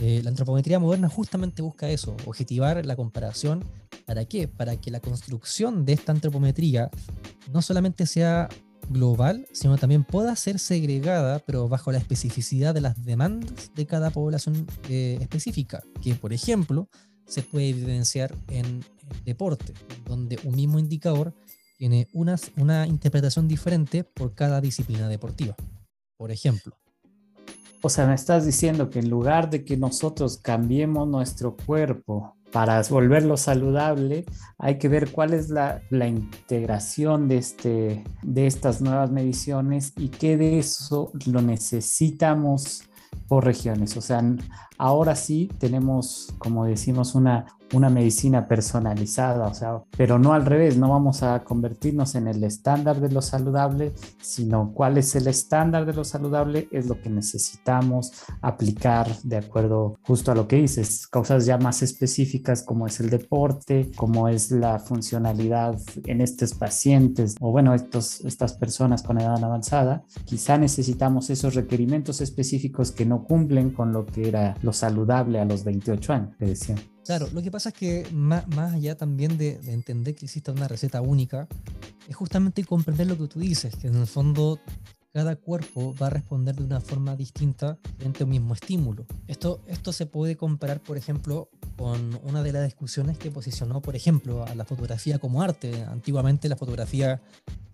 eh, la antropometría moderna justamente busca eso, objetivar la comparación. ¿Para qué? Para que la construcción de esta antropometría no solamente sea global, sino también pueda ser segregada, pero bajo la especificidad de las demandas de cada población eh, específica, que por ejemplo se puede evidenciar en deporte, donde un mismo indicador tiene unas, una interpretación diferente por cada disciplina deportiva, por ejemplo. O sea, me estás diciendo que en lugar de que nosotros cambiemos nuestro cuerpo para volverlo saludable, hay que ver cuál es la, integración de, este, de estas nuevas mediciones y qué de eso lo necesitamos por regiones. O sea, ahora sí tenemos, como decimos, una, una medicina personalizada, o sea, pero no al revés, no vamos a convertirnos en el estándar de lo saludable, sino cuál es el estándar de lo saludable es lo que necesitamos aplicar de acuerdo justo a lo que dices, cosas ya más específicas como es el deporte, como es la funcionalidad en estos pacientes o bueno, estos, estas personas con edad avanzada, quizá necesitamos esos requerimientos específicos que no cumplen con lo que era lo saludable a los 28 años, te decía. Claro, lo que pasa es que más, allá también de, entender que existe una receta única, es justamente comprender lo que tú dices, que en el fondo cada cuerpo va a responder de una forma distinta frente a un mismo estímulo. Esto, esto se puede comparar, por ejemplo, con una de las discusiones que posicionó, por ejemplo, a la fotografía como arte. Antiguamente la fotografía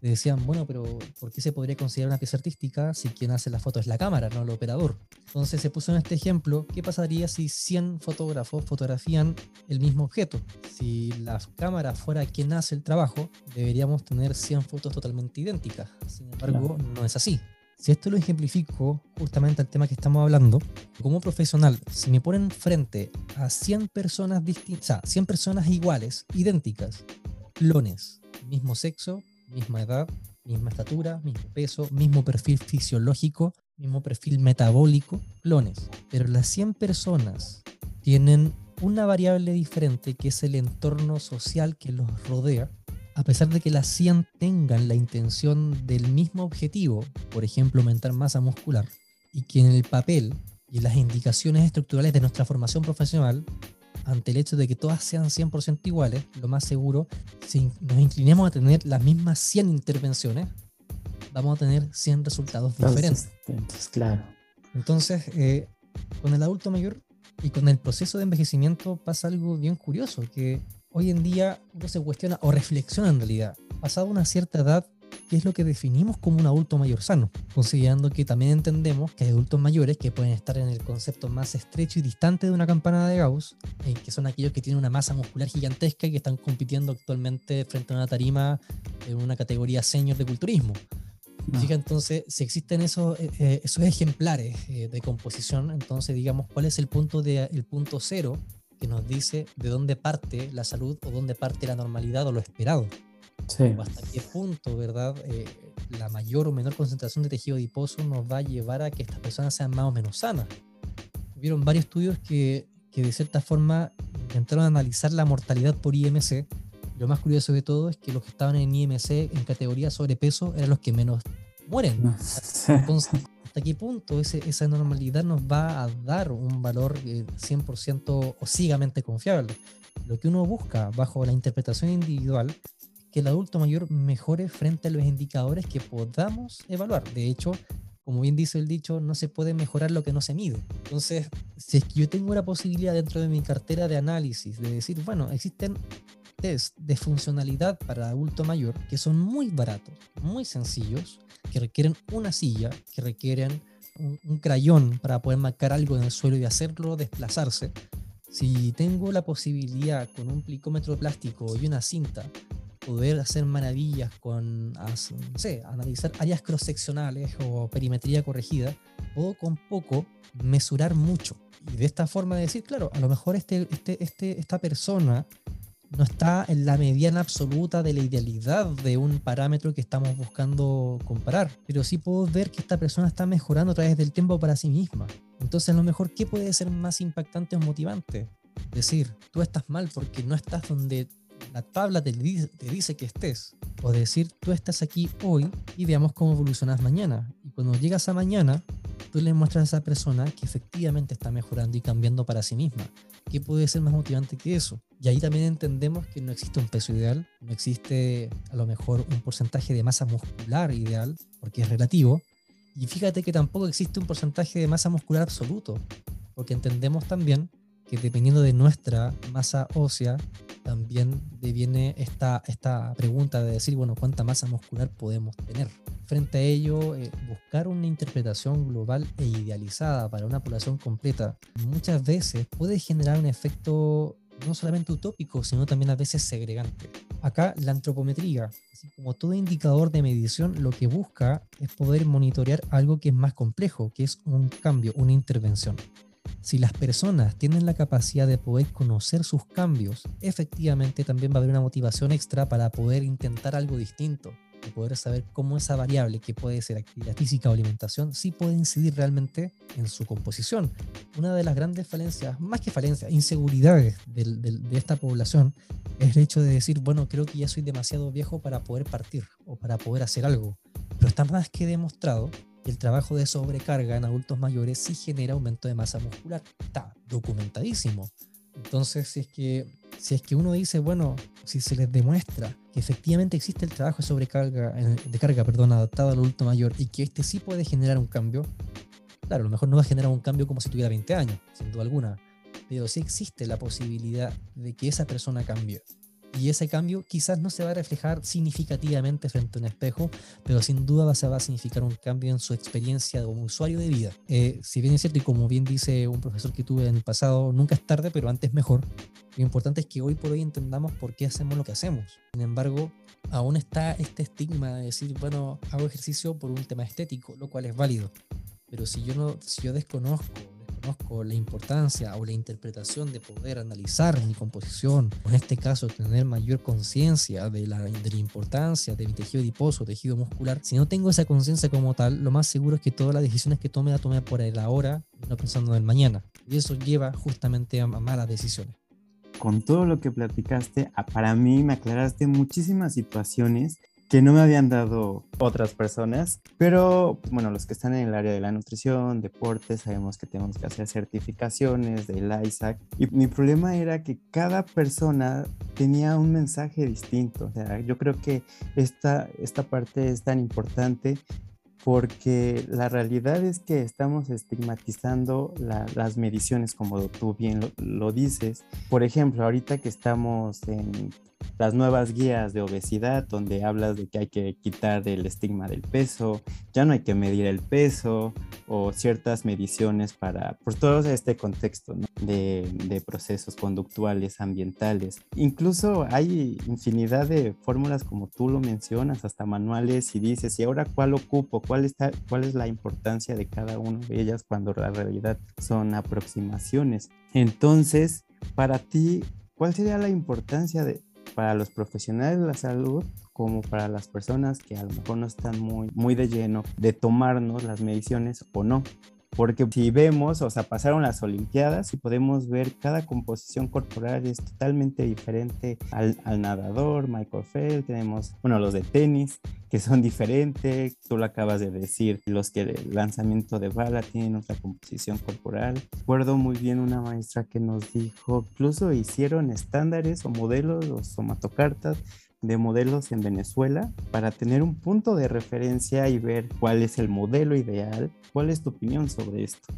decían, bueno, pero ¿por qué se podría considerar una pieza artística si quien hace la foto es la cámara, no el operador? Entonces se puso en este ejemplo, ¿qué pasaría si 100 fotógrafos fotografían el mismo objeto? Si la cámara fuera quien hace el trabajo, deberíamos tener 100 fotos totalmente idénticas. Sin embargo, no es así. Si esto lo ejemplifico justamente al tema que estamos hablando, como profesional, si me ponen frente a 100 personas distintas, o sea, 100 personas iguales, idénticas, clones, mismo sexo, misma edad, misma estatura, mismo peso, mismo perfil fisiológico, mismo perfil metabólico, clones. Pero las 100 personas tienen una variable diferente que es el entorno social que los rodea a pesar de que las 100 tengan la intención del mismo objetivo, por ejemplo, aumentar masa muscular, y que en el papel y en las indicaciones estructurales de nuestra formación profesional, ante el hecho de que todas sean 100% iguales, lo más seguro, si nos inclinemos a tener las mismas 100 intervenciones, vamos a tener 100 resultados diferentes. Entonces, claro. Entonces, eh, con el adulto mayor y con el proceso de envejecimiento pasa algo bien curioso, que hoy en día uno se cuestiona o reflexiona en realidad, pasado una cierta edad, qué es lo que definimos como un adulto mayor sano, considerando que también entendemos que hay adultos mayores que pueden estar en el concepto más estrecho y distante de una campana de Gauss, eh, que son aquellos que tienen una masa muscular gigantesca y que están compitiendo actualmente frente a una tarima en una categoría senior de culturismo. Ah. Fija, entonces, si existen esos, eh, eh, esos ejemplares de composición, entonces digamos, ¿cuál es el punto, de, el punto cero que nos dice de dónde parte la salud o dónde parte la normalidad o lo esperado. Sí. O hasta qué punto, ¿verdad? Eh, la mayor o menor concentración de tejido adiposo nos va a llevar a que estas personas sean más o menos sanas. Hubieron varios estudios que, que de cierta forma intentaron analizar la mortalidad por IMC. Lo más curioso de todo es que los que estaban en IMC en categoría sobrepeso eran los que menos mueren. Entonces, hasta qué punto esa normalidad nos va a dar un valor 100% eh, o ciegamente confiable. Lo que uno busca bajo la interpretación individual que el adulto mayor mejore frente a los indicadores que podamos evaluar. De hecho, como bien dice el dicho, no se puede mejorar lo que no se mide. Entonces, si es que yo tengo la posibilidad dentro de mi cartera de análisis de decir, bueno, existen test de funcionalidad para adulto mayor que son muy baratos, muy sencillos, que requieren una silla, que requieren un, crayón para poder marcar algo en el suelo y hacerlo desplazarse. Si tengo la posibilidad con un plicómetro plástico y una cinta poder hacer maravillas con, no sé, analizar áreas cross-seccionales o perimetría corregida, puedo con poco mesurar mucho. Y de esta forma decir, claro, a lo mejor este, este, este, esta persona no está en la mediana absoluta de la idealidad de un parámetro que estamos buscando comparar, pero sí puedo ver que esta persona está mejorando a través del tiempo para sí misma. Entonces, a lo mejor, ¿qué puede ser más impactante o motivante? Decir, tú estás mal porque no estás donde la tabla te dice, que estés. O decir, tú estás aquí hoy y veamos cómo evolucionas mañana. Y cuando llegas a mañana, tú le muestras a esa persona que efectivamente está mejorando y cambiando para sí misma. ¿Qué puede ser más motivante que eso? Y ahí también entendemos que no existe un peso ideal, no existe a lo mejor un porcentaje de masa muscular ideal, porque es relativo. Y fíjate que tampoco existe un porcentaje de masa muscular absoluto, porque entendemos también que dependiendo de nuestra masa ósea, también deviene esta, esta pregunta de decir, bueno, ¿cuánta masa muscular podemos tener? Frente a ello, eh, buscar una interpretación global e idealizada para una población completa muchas veces puede generar un efecto no solamente utópico, sino también a veces segregante. Acá la antropometría, así como todo indicador de medición, lo que busca es poder monitorear algo que es más complejo, que es un cambio, una intervención. Si las personas tienen la capacidad de poder conocer sus cambios, efectivamente también va a haber una motivación extra para poder intentar algo distinto y poder saber cómo esa variable, que puede ser actividad física o alimentación, sí puede incidir realmente en su composición. Una de las grandes falencias, más que falencias, inseguridades de, esta población es el hecho de decir, bueno, creo que ya soy demasiado viejo para poder partir o para poder hacer algo. Pero está más que demostrado el trabajo de sobrecarga en adultos mayores sí genera aumento de masa muscular. Está documentadísimo. Entonces, si es que, si es que uno dice, bueno, si se les demuestra que efectivamente existe el trabajo de sobrecarga, de carga, perdón, adaptado al adulto mayor y que este sí puede generar un cambio, claro, a lo mejor no va a generar un cambio como si tuviera 20 años, sin duda alguna, pero sí existe la posibilidad de que esa persona cambie. Y ese cambio quizás no se va a reflejar significativamente frente a un espejo, pero sin duda se va a significar un cambio en su experiencia como usuario de vida. Eh, si bien es cierto, y como bien dice un profesor que tuve en el pasado, nunca es tarde, pero antes mejor. Lo importante es que hoy por hoy entendamos por qué hacemos lo que hacemos. Sin embargo, aún está este estigma de decir, bueno, hago ejercicio por un tema estético, lo cual es válido. Pero si yo, no, si yo desconozco conozco la importancia o la interpretación de poder analizar mi composición, en este caso tener mayor conciencia de la, de la importancia de mi tejido adiposo, tejido muscular, si no tengo esa conciencia como tal, lo más seguro es que todas las decisiones que tome la tome por el ahora, no pensando en el mañana. Y eso lleva justamente a malas decisiones con todo lo que platicaste, para mí me aclaraste muchísimas situaciones que no me habían dado otras personas, pero pues, bueno, los que están en el área de la nutrición, deporte, sabemos que tenemos que hacer certificaciones del ISAC y mi problema era que cada persona tenía un mensaje distinto, o sea, yo creo que esta, esta parte es tan importante porque la realidad es que estamos estigmatizando las mediciones, como tú bien lo, dices. Por ejemplo, ahorita que estamos en las nuevas guías de obesidad, donde hablas de que hay que quitar el estigma del peso, ya no hay que medir el peso o ciertas mediciones para, por todo este contexto de, de, procesos conductuales, ambientales. Incluso hay infinidad de fórmulas como tú lo mencionas, hasta manuales y dices, ¿y ahora cuál ocupo? ¿Cuál, está, cuál es la importancia de cada una de ellas cuando la realidad son aproximaciones? Entonces, para ti, ¿cuál sería la importancia de, para los profesionales de la salud como para las personas que a lo mejor no están muy, muy de lleno de tomarnos las mediciones o no. Porque si vemos, o sea, pasaron las Olimpiadas y podemos ver cada composición corporal es totalmente diferente al, nadador, Michael Phelps, tenemos, bueno, los de tenis, que son diferentes, tú lo acabas de decir, los que el lanzamiento de bala tienen otra composición corporal. Recuerdo muy bien una maestra que nos dijo, incluso hicieron estándares o modelos o somatocartas de modelos en Venezuela para tener un punto de referencia y ver cuál es el modelo ideal. ¿Cuál es tu opinión sobre esto?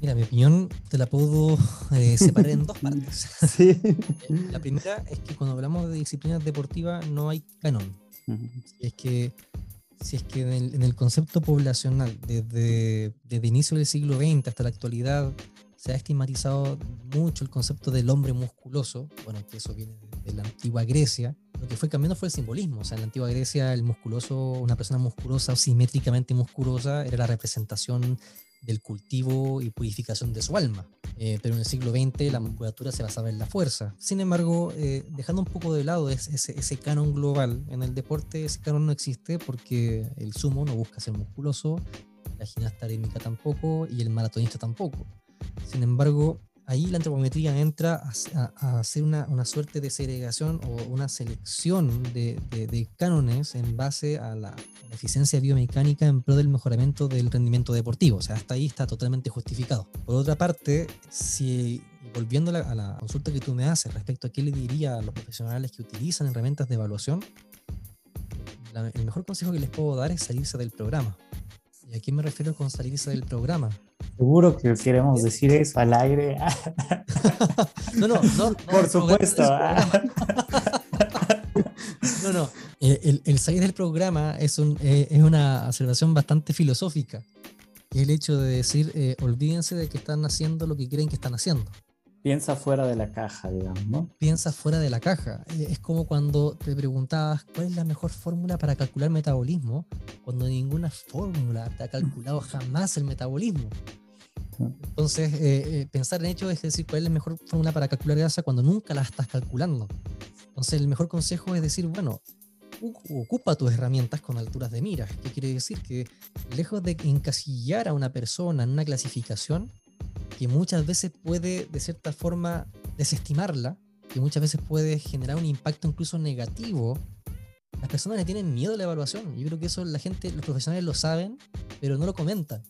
Mira, mi opinión te la puedo eh, separar en dos partes. Sí. La primera es que cuando hablamos de disciplinas deportivas no hay canon. Es que si es que en el, concepto poblacional, desde, desde inicio del siglo XX hasta la actualidad, se ha estigmatizado mucho el concepto del hombre musculoso, bueno, que eso viene de la antigua Grecia, lo que fue cambiando fue el simbolismo. O sea, en la antigua Grecia, el musculoso, una persona musculosa o simétricamente musculosa, era la representación del cultivo y purificación de su alma. Eh, pero en el siglo XX la musculatura se basaba en la fuerza. Sin embargo, eh, dejando un poco de lado ese, ese, canon global, en el deporte ese canon no existe porque el sumo no busca ser musculoso, la gimnasta rítmica tampoco y el maratonista tampoco. Sin embargo, ahí la antropometría entra a, hacer una, una, suerte de segregación o una selección de, cánones en base a la, eficiencia biomecánica en pro del mejoramiento del rendimiento deportivo. O sea, hasta ahí está totalmente justificado. Por otra parte, si volviendo a la, consulta que tú me haces respecto a qué le diría a los profesionales que utilizan herramientas de evaluación, el mejor consejo que les puedo dar es salirse del programa. ¿Y a qué me refiero con salirse del programa? Seguro que queremos decir eso al aire. no, no, no, Por supuesto. no, no. El, el, salir del programa es, un, eh, es una observación bastante filosófica. El hecho de decir, eh, olvídense de que están haciendo lo que creen que están haciendo. Piensa fuera de la caja, digamos, ¿no? Piensa fuera de la caja. Eh, es como cuando te preguntabas cuál es la mejor fórmula para calcular metabolismo, cuando ninguna fórmula te ha calculado jamás el metabolismo. Entonces, eh, eh, pensar en hecho es decir cuál es la mejor fórmula para calcular grasa cuando nunca la estás calculando. Entonces, el mejor consejo es decir, bueno, ocupa tus herramientas con alturas de miras. ¿Qué quiere decir? Que lejos de encasillar a una persona en una clasificación, que muchas veces puede de cierta forma desestimarla, que muchas veces puede generar un impacto incluso negativo. Las personas le tienen miedo a la evaluación. Yo creo que eso la gente, los profesionales lo saben, pero no lo comentan.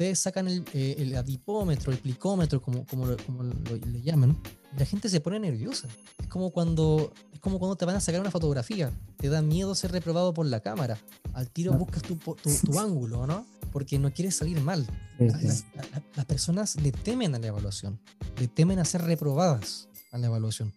Ustedes sacan el, eh, el adipómetro, el plicómetro, como, como, lo, como le llaman, la gente se pone nerviosa. Es como cuando es como cuando te van a sacar una fotografía. Te da miedo ser reprobado por la cámara. Al tiro buscas tu, tu, tu ángulo, ¿no? porque no quiere salir mal. Las, personas le temen a la evaluación, le temen a ser reprobadas a la evaluación.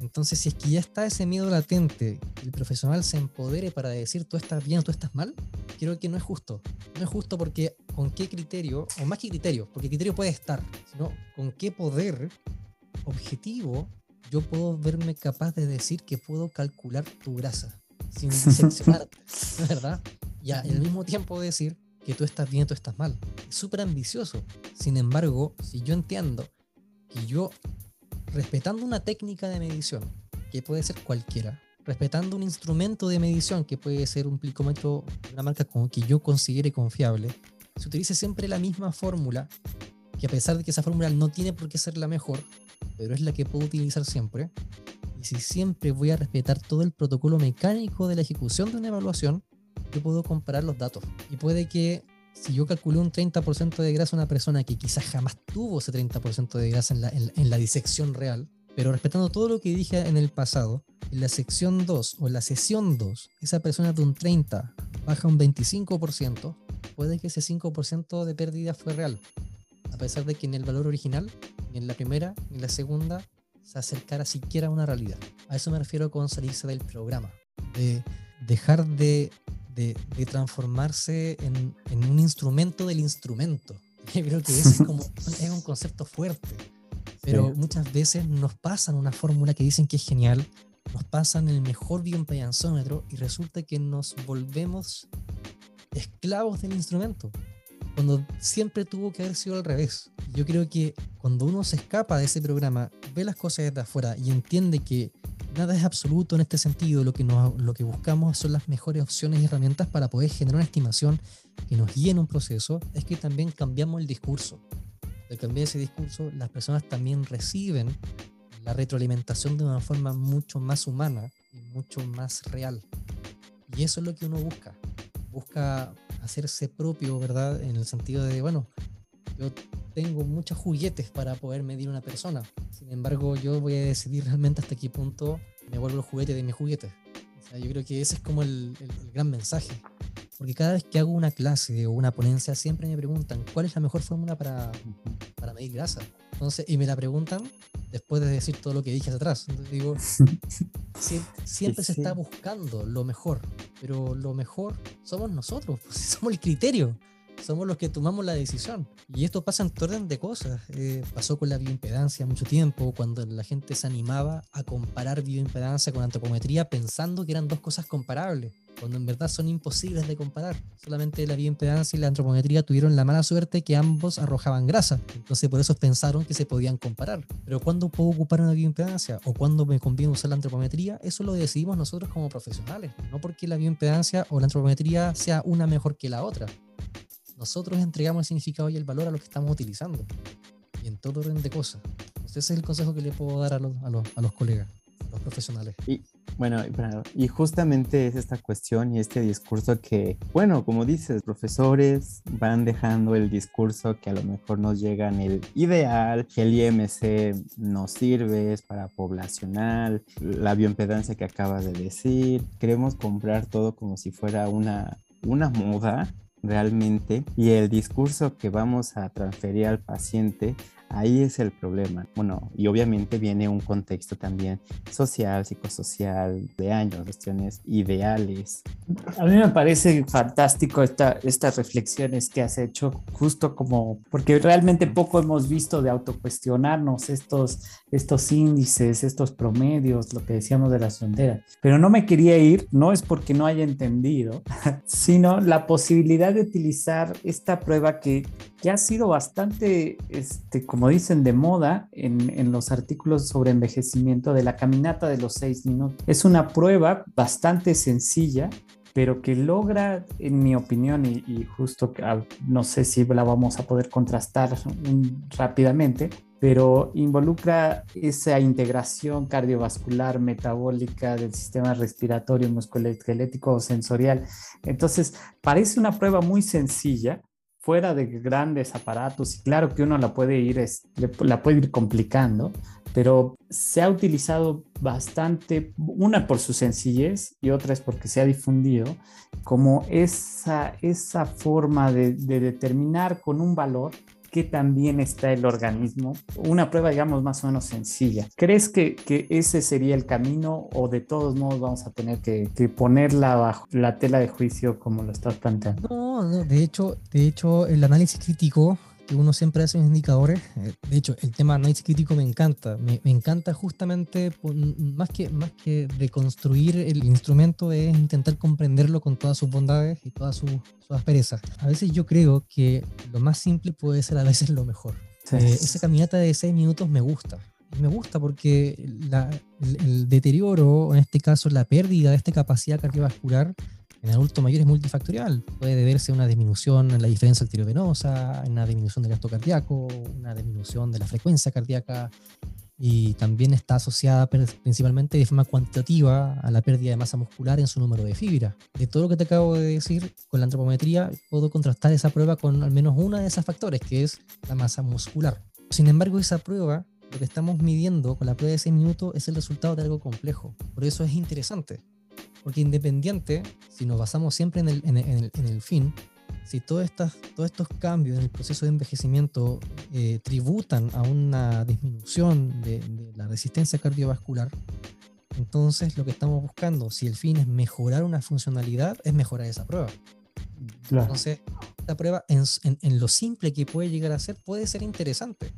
Entonces, si es que ya está ese miedo latente, el profesional se empodere para decir tú estás bien o tú estás mal, creo que no es justo. No es justo porque con qué criterio, o más que criterio, porque criterio puede estar, sino con qué poder objetivo yo puedo verme capaz de decir que puedo calcular tu grasa sin diseccionarte, ¿verdad? Y al mismo tiempo decir que tú estás bien, tú estás mal. Es súper ambicioso. Sin embargo, si yo entiendo que yo respetando una técnica de medición, que puede ser cualquiera, respetando un instrumento de medición, que puede ser un plicómetro una marca como que yo considere confiable, se utilice siempre la misma fórmula, que a pesar de que esa fórmula no tiene por qué ser la mejor, pero es la que puedo utilizar siempre, y si siempre voy a respetar todo el protocolo mecánico de la ejecución de una evaluación, yo puedo comparar los datos. Y puede que si yo calculé un 30% de grasa a una persona que quizás jamás tuvo ese 30% de grasa en la, disección real, pero respetando todo lo que dije en el pasado, en la sección 2 o en la sesión 2, esa persona de un 30 baja un 25%, puede que ese 5% de pérdida fue real, a pesar de que en el valor original, ni en la primera ni en la segunda, se acercara siquiera a una realidad. A eso me refiero con salirse del programa, de dejar de de, transformarse en, un instrumento del instrumento. Yo creo que ese es, como, es un concepto fuerte. Pero muchas veces nos pasan una fórmula que dicen que es genial, nos pasan el mejor bioimpedanzómetro y resulta que nos volvemos esclavos del instrumento, cuando siempre tuvo que haber sido al revés. Yo creo que cuando uno se escapa de ese programa, ve las cosas desde afuera y entiende que nada es absoluto en este sentido. Lo que, lo que buscamos son las mejores opciones y herramientas para poder generar una estimación que nos guíe en un proceso. Es que también cambiamos el discurso. Al cambiar ese discurso, las personas también reciben la retroalimentación de una forma mucho más humana y mucho más real. Y eso es lo que uno busca. Busca hacerse propio, ¿verdad? En el sentido de, bueno, yo tengo muchos juguetes para poder medir una persona. Sin embargo, yo voy a decidir realmente hasta qué punto me vuelvo el juguete de mi juguete. O sea, yo creo que ese es como el, gran mensaje. Porque cada vez que hago una clase o una ponencia, siempre me preguntan cuál es la mejor fórmula para, para medir grasa. Entonces, y me la preguntan después de decir todo lo que dije hacia atrás. Entonces digo, siempre, se está buscando lo mejor, pero lo mejor somos nosotros, pues, somos el criterio somos los que tomamos la decisión. Y esto pasa en orden de cosas. Eh, pasó con la bioimpedancia mucho tiempo, cuando la gente se animaba a comparar bioimpedancia con antropometría pensando que eran dos cosas comparables, cuando en verdad son imposibles de comparar. Solamente la bioimpedancia y la antropometría tuvieron la mala suerte que ambos arrojaban grasa. Entonces por eso pensaron que se podían comparar. Pero ¿cuándo puedo ocupar una bioimpedancia? ¿O cuándo me conviene usar la antropometría? Eso lo decidimos nosotros como profesionales. No porque la bioimpedancia o la antropometría sea una mejor que la otra nosotros entregamos el significado y el valor a lo que estamos utilizando. Y en todo orden de cosas. ese es el consejo que le puedo dar a los, a los, a los colegas, a los profesionales. Y bueno, y justamente es esta cuestión y este discurso que, bueno, como dices, profesores van dejando el discurso que a lo mejor nos llega en el ideal, que el IMC nos sirve, es para poblacional, la bioimpedancia que acabas de decir. Queremos comprar todo como si fuera una, una moda realmente y el discurso que vamos a transferir al paciente Ahí es el problema. Bueno, y obviamente viene un contexto también social, psicosocial, de años, cuestiones ideales. A mí me parece fantástico esta, estas reflexiones que has hecho, justo como, porque realmente poco hemos visto de autocuestionarnos estos, estos índices, estos promedios, lo que decíamos de las fronteras. Pero no me quería ir, no es porque no haya entendido, sino la posibilidad de utilizar esta prueba que, que ha sido bastante, este, como dicen, de moda en, en, los artículos sobre envejecimiento de la caminata de los seis minutos. Es una prueba bastante sencilla, pero que logra, en mi opinión, y, justo ah, no sé si la vamos a poder contrastar rápidamente, pero involucra esa integración cardiovascular, metabólica del sistema respiratorio, musculoesquelético o sensorial. Entonces, parece una prueba muy sencilla, fuera de grandes aparatos y claro que uno la puede ir, la puede ir complicando, pero se ha utilizado bastante, una por su sencillez y otra es porque se ha difundido como esa, esa forma de, de determinar con un valor qué tan bien está el organismo. Una prueba, digamos, más o menos sencilla. ¿Crees que, que ese sería el camino o de todos modos vamos a tener que, que ponerla bajo la tela de juicio como lo estás planteando? No, no, de hecho, de hecho, el análisis crítico que uno siempre hace los indicadores. Eh, de hecho, el tema análisis crítico me encanta. Me, me, encanta justamente, más que, más que reconstruir el instrumento, es intentar comprenderlo con todas sus bondades y todas sus, sus asperezas. A veces yo creo que lo más simple puede ser a veces lo mejor. Sí. Eh, esa caminata de seis minutos me gusta. Me gusta porque la, el, el deterioro, en este caso la pérdida de esta capacidad cardiovascular, en adulto mayor es multifactorial. Puede deberse a una disminución en la diferencia arteriovenosa, una disminución del gasto cardíaco, una disminución de la frecuencia cardíaca y también está asociada principalmente de forma cuantitativa a la pérdida de masa muscular en su número de fibras. De todo lo que te acabo de decir, con la antropometría puedo contrastar esa prueba con al menos una de esos factores, que es la masa muscular. Sin embargo, esa prueba, lo que estamos midiendo con la prueba de 6 minutos es el resultado de algo complejo. Por eso es interesante. Porque independiente, si nos basamos siempre en el, en el, en el fin, si todos estos, todos estos cambios en el proceso de envejecimiento eh, tributan a una disminución de, de, la resistencia cardiovascular, entonces lo que estamos buscando, si el fin es mejorar una funcionalidad, es mejorar esa prueba. Claro. Entonces, esta prueba, en, en, en, lo simple que puede llegar a ser, puede ser interesante.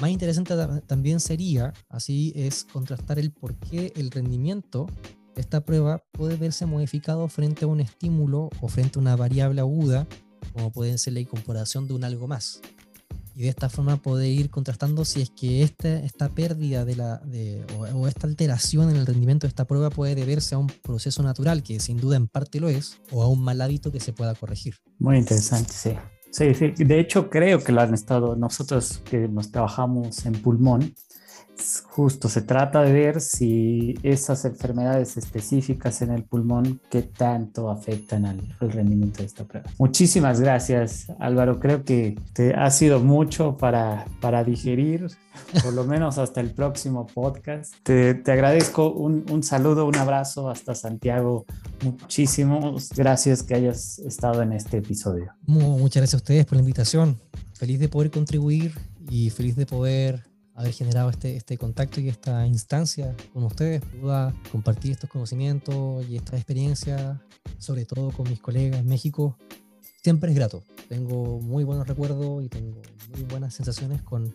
Más interesante también sería, así es, contrastar el por qué el rendimiento esta prueba puede verse modificado frente a un estímulo o frente a una variable aguda, como puede ser la incorporación de un algo más. Y de esta forma poder ir contrastando si es que esta, esta pérdida de la, o, esta alteración en el rendimiento de esta prueba puede deberse a un proceso natural, que sin duda en parte lo es, o a un mal hábito que se pueda corregir. Muy interesante, sí. Sí, sí. De hecho, creo que lo han estado nosotros que nos trabajamos en pulmón justo se trata de ver si esas enfermedades específicas en el pulmón qué tanto afectan al, al, rendimiento de esta prueba. Muchísimas gracias Álvaro, creo que te ha sido mucho para, para digerir, por lo menos hasta el próximo podcast. Te, te agradezco un, un, saludo, un abrazo hasta Santiago. Muchísimas gracias que hayas estado en este episodio. Muchas gracias a ustedes por la invitación. Feliz de poder contribuir y feliz de poder haber generado este, este contacto y esta instancia con ustedes, pueda compartir estos conocimientos y esta experiencia, sobre todo con mis colegas en México, siempre es grato. Tengo muy buenos recuerdos y tengo muy buenas sensaciones con,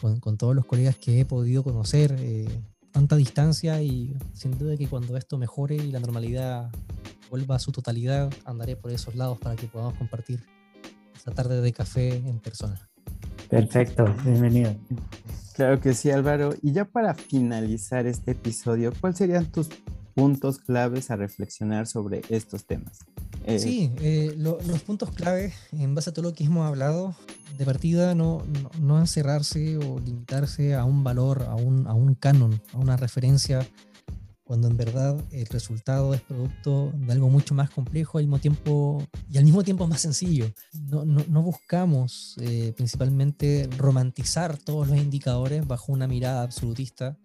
con, todos los colegas que he podido conocer eh, tanta distancia y sin duda que cuando esto mejore y la normalidad vuelva a su totalidad, andaré por esos lados para que podamos compartir esta tarde de café en persona. Perfecto, bienvenido. Claro que sí, Álvaro. Y ya para finalizar este episodio, ¿cuáles serían tus puntos claves a reflexionar sobre estos temas? Eh, sí, eh, lo, los puntos claves, en base a todo lo que hemos hablado, de partida no, no, no encerrarse o limitarse a un valor, a un, a un canon, a una referencia cuando en verdad el resultado es producto de algo mucho más complejo al mismo tiempo, y al mismo tiempo más sencillo. No, no, no buscamos eh, principalmente romantizar todos los indicadores bajo una mirada absolutista,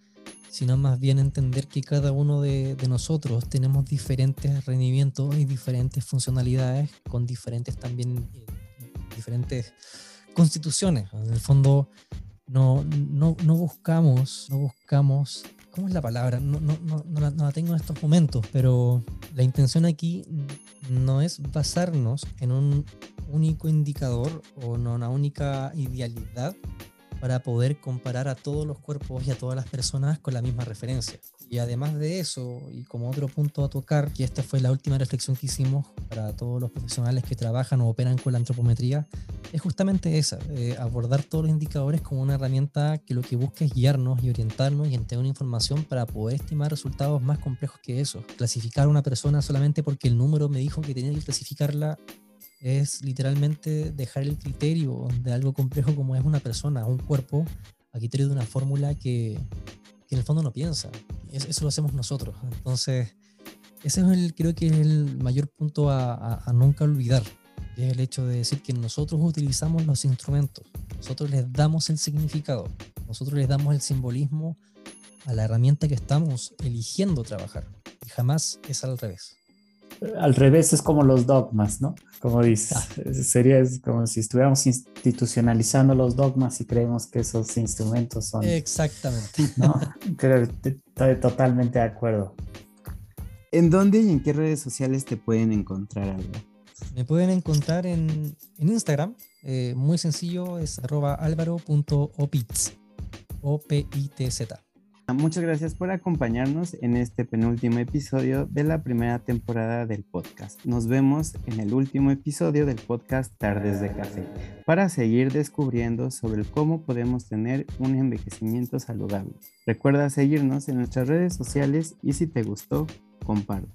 sino más bien entender que cada uno de, nosotros tenemos diferentes rendimientos y diferentes funcionalidades con diferentes también eh, diferentes constituciones. En el fondo no, no, no buscamos, no buscamos ¿Cómo es la palabra? No, no, no, no, la, la, tengo en estos momentos, pero la intención aquí no es basarnos en un único indicador o en una única idealidad para poder comparar a todos los cuerpos y a todas las personas con la misma referencia. Y además de eso, y como otro punto a tocar, que esta fue la última reflexión que hicimos para todos los profesionales que trabajan o operan con la antropometría, es justamente esa, eh, abordar todos los indicadores como una herramienta que lo que busca es guiarnos y orientarnos y entregar una información para poder estimar resultados más complejos que eso. Clasificar a una persona solamente porque el número me dijo que tenía que clasificarla es literalmente dejar el criterio de algo complejo como es una persona, un cuerpo, a criterio de una fórmula que, que en el fondo no piensa. Eso lo hacemos nosotros. Entonces, ese es el, creo que es el mayor punto a, a, a nunca olvidar. Es el hecho de decir que nosotros utilizamos los instrumentos, nosotros les damos el significado, nosotros les damos el simbolismo a la herramienta que estamos eligiendo trabajar. Y jamás es al revés. Al revés es como los dogmas, ¿no? Como dices, ah. sería como si estuviéramos institucionalizando los dogmas y creemos que esos instrumentos son... Exactamente. ¿no? Creo que estoy totalmente de acuerdo. ¿En dónde y en qué redes sociales te pueden encontrar, Álvaro? Me pueden encontrar en, Instagram, eh, muy sencillo, es arroba álvaro.opitz, O-P-I-T-Z. Muchas gracias por acompañarnos en este penúltimo episodio de la primera temporada del podcast. Nos vemos en el último episodio del podcast Tardes de Café para seguir descubriendo sobre cómo podemos tener un envejecimiento saludable. Recuerda seguirnos en nuestras redes sociales y si te gustó, comparte.